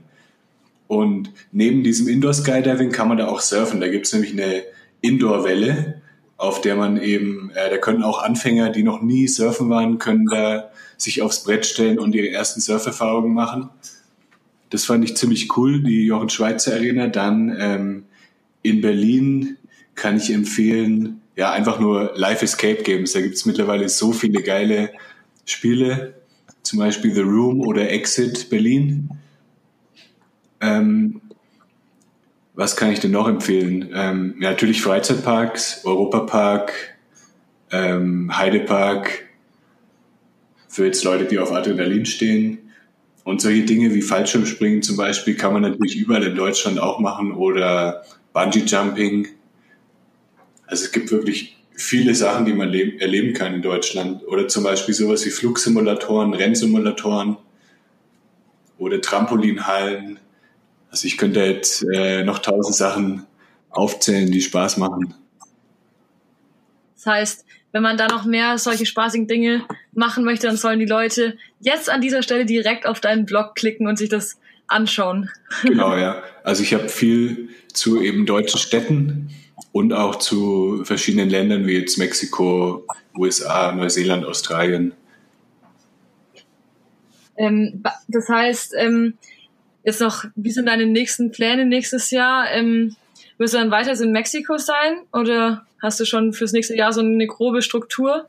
Und neben diesem Indoor Skydiving kann man da auch surfen. Da gibt's nämlich eine Indoor-Welle, auf der man eben, äh, da können auch Anfänger, die noch nie surfen waren, können da sich aufs Brett stellen und ihre ersten Surferfahrungen machen. Das fand ich ziemlich cool, die Jochen Schweizer Arena. Dann ähm, in Berlin kann ich empfehlen, ja, einfach nur Live Escape Games. Da gibt es mittlerweile so viele geile Spiele, zum Beispiel The Room oder Exit Berlin. Ähm, was kann ich denn noch empfehlen? Ähm, ja, natürlich Freizeitparks, Europapark, ähm, Heidepark, für jetzt Leute, die auf Adrenalin stehen. Und solche Dinge wie Fallschirmspringen zum Beispiel kann man natürlich überall in Deutschland auch machen oder Bungee Jumping. Also es gibt wirklich viele Sachen, die man erleben kann in Deutschland. Oder zum Beispiel sowas wie Flugsimulatoren, Rennsimulatoren oder Trampolinhallen. Also ich könnte jetzt äh, noch tausend Sachen aufzählen, die Spaß machen. Das heißt, wenn man da noch mehr solche spaßigen Dinge machen möchte, dann sollen die Leute jetzt an dieser Stelle direkt auf deinen Blog klicken und sich das anschauen. Genau, ja. Also ich habe viel zu eben deutschen Städten und auch zu verschiedenen Ländern wie jetzt Mexiko, USA, Neuseeland, Australien. Ähm, das heißt, ähm, jetzt noch, wie sind deine nächsten Pläne nächstes Jahr? Ähm, wirst du dann weiter in Mexiko sein oder hast du schon fürs nächste Jahr so eine grobe Struktur?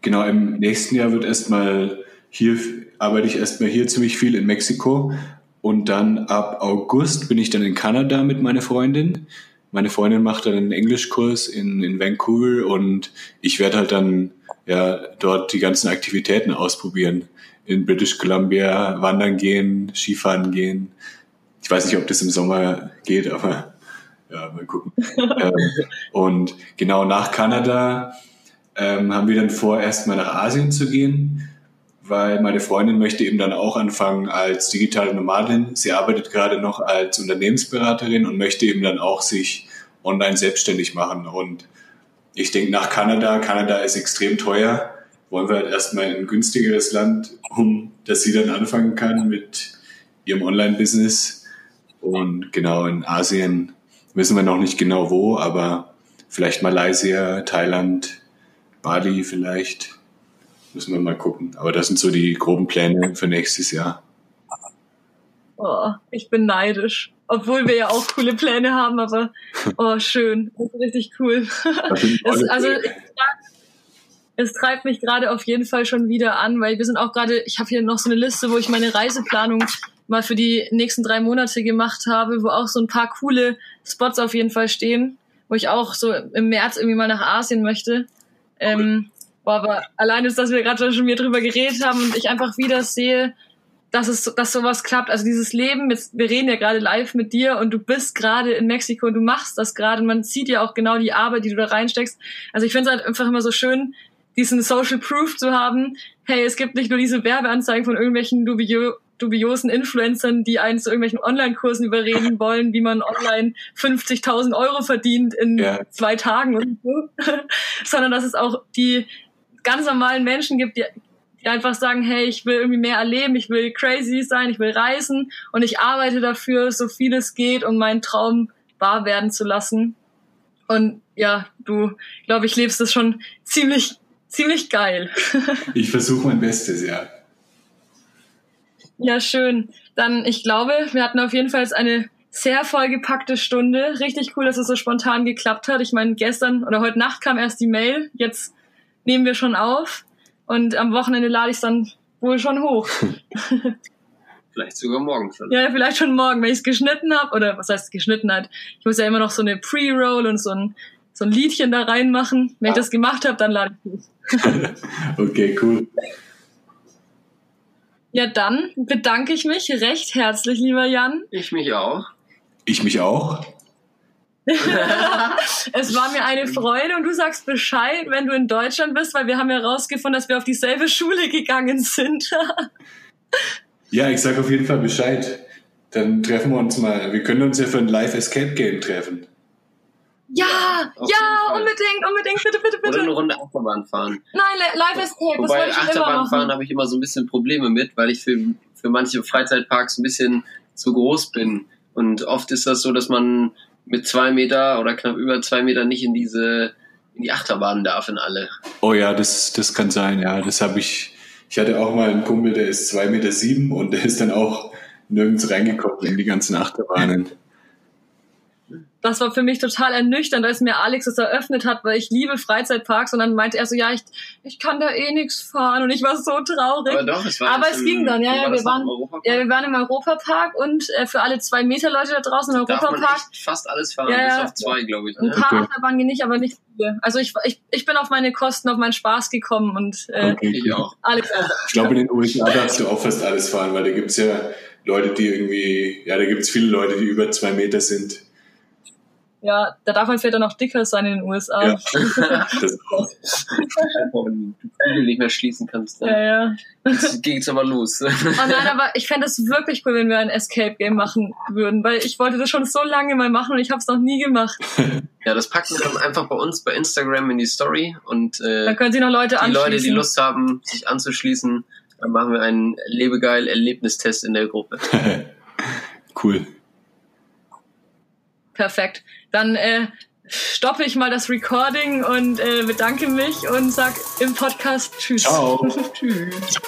Genau, im nächsten Jahr wird erstmal hier, arbeite ich erstmal hier ziemlich viel in Mexiko und dann ab August bin ich dann in Kanada mit meiner Freundin. Meine Freundin macht dann einen Englischkurs in, in Vancouver und ich werde halt dann ja dort die ganzen Aktivitäten ausprobieren. In British Columbia wandern gehen, Skifahren gehen. Ich weiß nicht, ob das im Sommer geht, aber ja, mal gucken. ähm, und genau nach Kanada ähm, haben wir dann vor, erstmal nach Asien zu gehen, weil meine Freundin möchte eben dann auch anfangen als digitale Nomadin. Sie arbeitet gerade noch als Unternehmensberaterin und möchte eben dann auch sich online selbstständig machen. Und ich denke nach Kanada, Kanada ist extrem teuer. wollen wir halt erstmal in ein günstigeres Land, um dass sie dann anfangen kann mit ihrem Online-Business. Und genau in Asien wissen wir noch nicht genau wo, aber vielleicht Malaysia, Thailand, Bali vielleicht. Müssen wir mal gucken. Aber das sind so die groben Pläne für nächstes Jahr. Oh, ich bin neidisch. Obwohl wir ja auch coole Pläne haben, aber oh, schön. Das ist richtig cool. Es, also ich, es treibt mich gerade auf jeden Fall schon wieder an, weil wir sind auch gerade, ich habe hier noch so eine Liste, wo ich meine Reiseplanung mal für die nächsten drei Monate gemacht habe, wo auch so ein paar coole Spots auf jeden Fall stehen, wo ich auch so im März irgendwie mal nach Asien möchte. Ähm, boah, aber allein ist, dass wir gerade schon wieder drüber geredet haben und ich einfach wieder sehe, dass es, dass sowas klappt. Also dieses Leben, jetzt, wir reden ja gerade live mit dir und du bist gerade in Mexiko und du machst das gerade und man sieht ja auch genau die Arbeit, die du da reinsteckst. Also ich finde es halt einfach immer so schön, diesen Social Proof zu haben. Hey, es gibt nicht nur diese Werbeanzeigen von irgendwelchen dubio dubiosen Influencern, die einen zu irgendwelchen Online-Kursen überreden wollen, wie man online 50.000 Euro verdient in ja. zwei Tagen und so, sondern dass es auch die ganz normalen Menschen gibt, die, die einfach sagen, hey, ich will irgendwie mehr erleben, ich will crazy sein, ich will reisen und ich arbeite dafür, so viel es geht, um meinen Traum wahr werden zu lassen. Und ja, du, glaube ich, lebst das schon ziemlich ziemlich geil. ich versuche mein Bestes, ja. Ja, schön. Dann, ich glaube, wir hatten auf jeden Fall jetzt eine sehr vollgepackte Stunde. Richtig cool, dass es so spontan geklappt hat. Ich meine, gestern oder heute Nacht kam erst die Mail. Jetzt nehmen wir schon auf. Und am Wochenende lade ich es dann wohl schon hoch. vielleicht sogar morgen schon. Ja, vielleicht schon morgen, wenn ich es geschnitten habe. Oder was heißt geschnitten hat? Ich muss ja immer noch so eine Pre-Roll und so ein, so ein Liedchen da reinmachen. Wenn ja. ich das gemacht habe, dann lade ich es. okay, cool. Ja, dann bedanke ich mich recht herzlich, lieber Jan. Ich mich auch. Ich mich auch. es war mir eine Freude und du sagst Bescheid, wenn du in Deutschland bist, weil wir haben ja rausgefunden, dass wir auf dieselbe Schule gegangen sind. ja, ich sag auf jeden Fall Bescheid. Dann treffen wir uns mal. Wir können uns ja für ein Live Escape Game treffen. Ja, ja, unbedingt, unbedingt, bitte, bitte, bitte. Oder eine Runde Achterbahn fahren. Nein, Live ist Escape, das wollte ich Achterbahn fahren habe ich immer so ein bisschen Probleme mit, weil ich für, für manche Freizeitparks ein bisschen zu groß bin. Und oft ist das so, dass man mit zwei Meter oder knapp über zwei Meter nicht in diese, in die Achterbahn darf in alle. Oh ja, das, das kann sein, ja. Das habe ich, ich hatte auch mal einen Kumpel, der ist zwei Meter sieben und der ist dann auch nirgends reingekommen in die ganzen Achterbahnen das war für mich total ernüchternd, als mir Alex das eröffnet hat, weil ich liebe Freizeitparks und dann meinte er so, ja, ich, ich kann da eh nichts fahren und ich war so traurig. Aber, doch, es, war Aber es ging dann, ja, ja, wir waren, ja, wir waren im Europapark und äh, für alle zwei Meter Leute da draußen im Europapark. fast alles fahren, ja, bis auf zwei, glaube ich. Ein paar okay. Achterbahnen gehen nicht, aber nicht viele. Also ich, ich, ich bin auf meine Kosten, auf meinen Spaß gekommen und äh, okay. ich auch. Alex auch. Ich glaube, in den USA darfst du auch fast alles fahren, weil da gibt's ja Leute, die irgendwie, ja, da gibt's viele Leute, die über zwei Meter sind. Ja, da darf man vielleicht auch noch dicker sein in den USA. Ja. das Wenn du Kugel nicht mehr schließen kannst, dann ja, ja. geht's aber los. Oh nein, aber ich fände es wirklich cool, wenn wir ein Escape-Game machen würden, weil ich wollte das schon so lange mal machen und ich habe es noch nie gemacht. Ja, das packen wir dann einfach bei uns bei Instagram in die Story und äh, dann können Sie noch Leute die Leute, die Lust haben, sich anzuschließen, dann machen wir einen lebegeil Erlebnistest in der Gruppe. cool. Perfekt. Dann äh, stoppe ich mal das Recording und äh, bedanke mich und sag im Podcast Tschüss. Ciao. tschüss.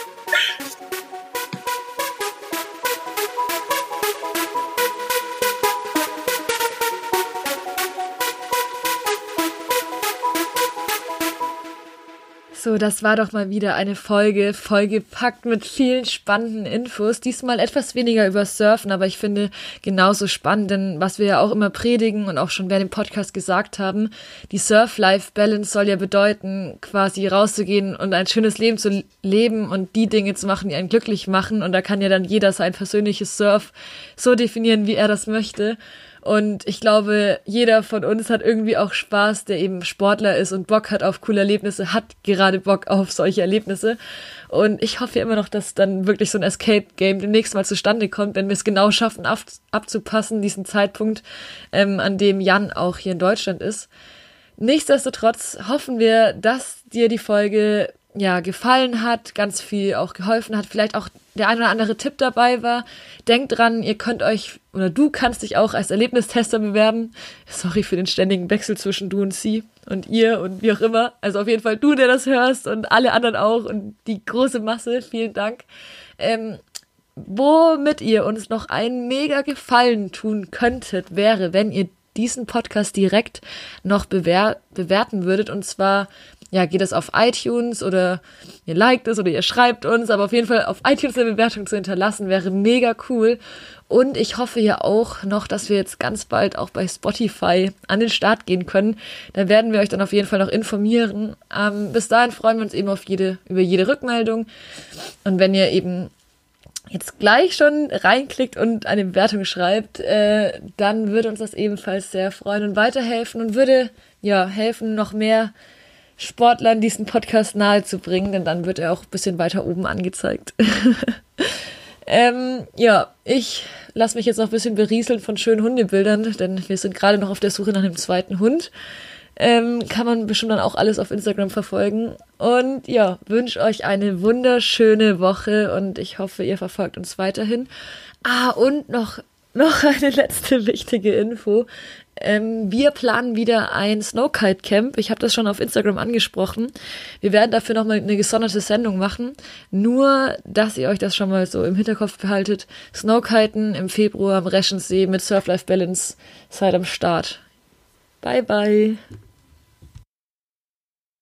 So, das war doch mal wieder eine Folge, vollgepackt mit vielen spannenden Infos. Diesmal etwas weniger über Surfen, aber ich finde genauso spannend, denn was wir ja auch immer predigen und auch schon während dem Podcast gesagt haben, die Surf-Life-Balance soll ja bedeuten, quasi rauszugehen und ein schönes Leben zu leben und die Dinge zu machen, die einen glücklich machen. Und da kann ja dann jeder sein persönliches Surf so definieren, wie er das möchte. Und ich glaube, jeder von uns hat irgendwie auch Spaß, der eben Sportler ist und Bock hat auf coole Erlebnisse, hat gerade Bock auf solche Erlebnisse. Und ich hoffe immer noch, dass dann wirklich so ein Escape-Game demnächst mal zustande kommt, wenn wir es genau schaffen, ab, abzupassen, diesen Zeitpunkt, ähm, an dem Jan auch hier in Deutschland ist. Nichtsdestotrotz hoffen wir, dass dir die Folge ja, gefallen hat, ganz viel auch geholfen hat, vielleicht auch der ein oder andere Tipp dabei war. Denkt dran, ihr könnt euch oder du kannst dich auch als Erlebnistester bewerben. Sorry für den ständigen Wechsel zwischen du und sie und ihr und wie auch immer. Also auf jeden Fall du, der das hörst und alle anderen auch und die große Masse. Vielen Dank. Ähm, womit ihr uns noch einen mega Gefallen tun könntet, wäre, wenn ihr diesen Podcast direkt noch bewer bewerten würdet. Und zwar ja, geht es auf iTunes oder ihr liked es oder ihr schreibt uns, aber auf jeden Fall auf iTunes eine Bewertung zu hinterlassen wäre mega cool. Und ich hoffe ja auch noch, dass wir jetzt ganz bald auch bei Spotify an den Start gehen können. Da werden wir euch dann auf jeden Fall noch informieren. Ähm, bis dahin freuen wir uns eben auf jede, über jede Rückmeldung. Und wenn ihr eben jetzt gleich schon reinklickt und eine Bewertung schreibt, äh, dann würde uns das ebenfalls sehr freuen und weiterhelfen und würde ja helfen, noch mehr Sportlern diesen Podcast nahezubringen, denn dann wird er auch ein bisschen weiter oben angezeigt. ähm, ja, ich lasse mich jetzt noch ein bisschen berieseln von schönen Hundebildern, denn wir sind gerade noch auf der Suche nach einem zweiten Hund. Ähm, kann man bestimmt dann auch alles auf Instagram verfolgen. Und ja, wünsche euch eine wunderschöne Woche und ich hoffe, ihr verfolgt uns weiterhin. Ah, und noch, noch eine letzte wichtige Info. Ähm, wir planen wieder ein Snowkite Camp. Ich habe das schon auf Instagram angesprochen. Wir werden dafür nochmal eine gesonderte Sendung machen. Nur, dass ihr euch das schon mal so im Hinterkopf behaltet. Snowkiten im Februar am Reschensee mit Surf Life Balance seid am Start. Bye bye.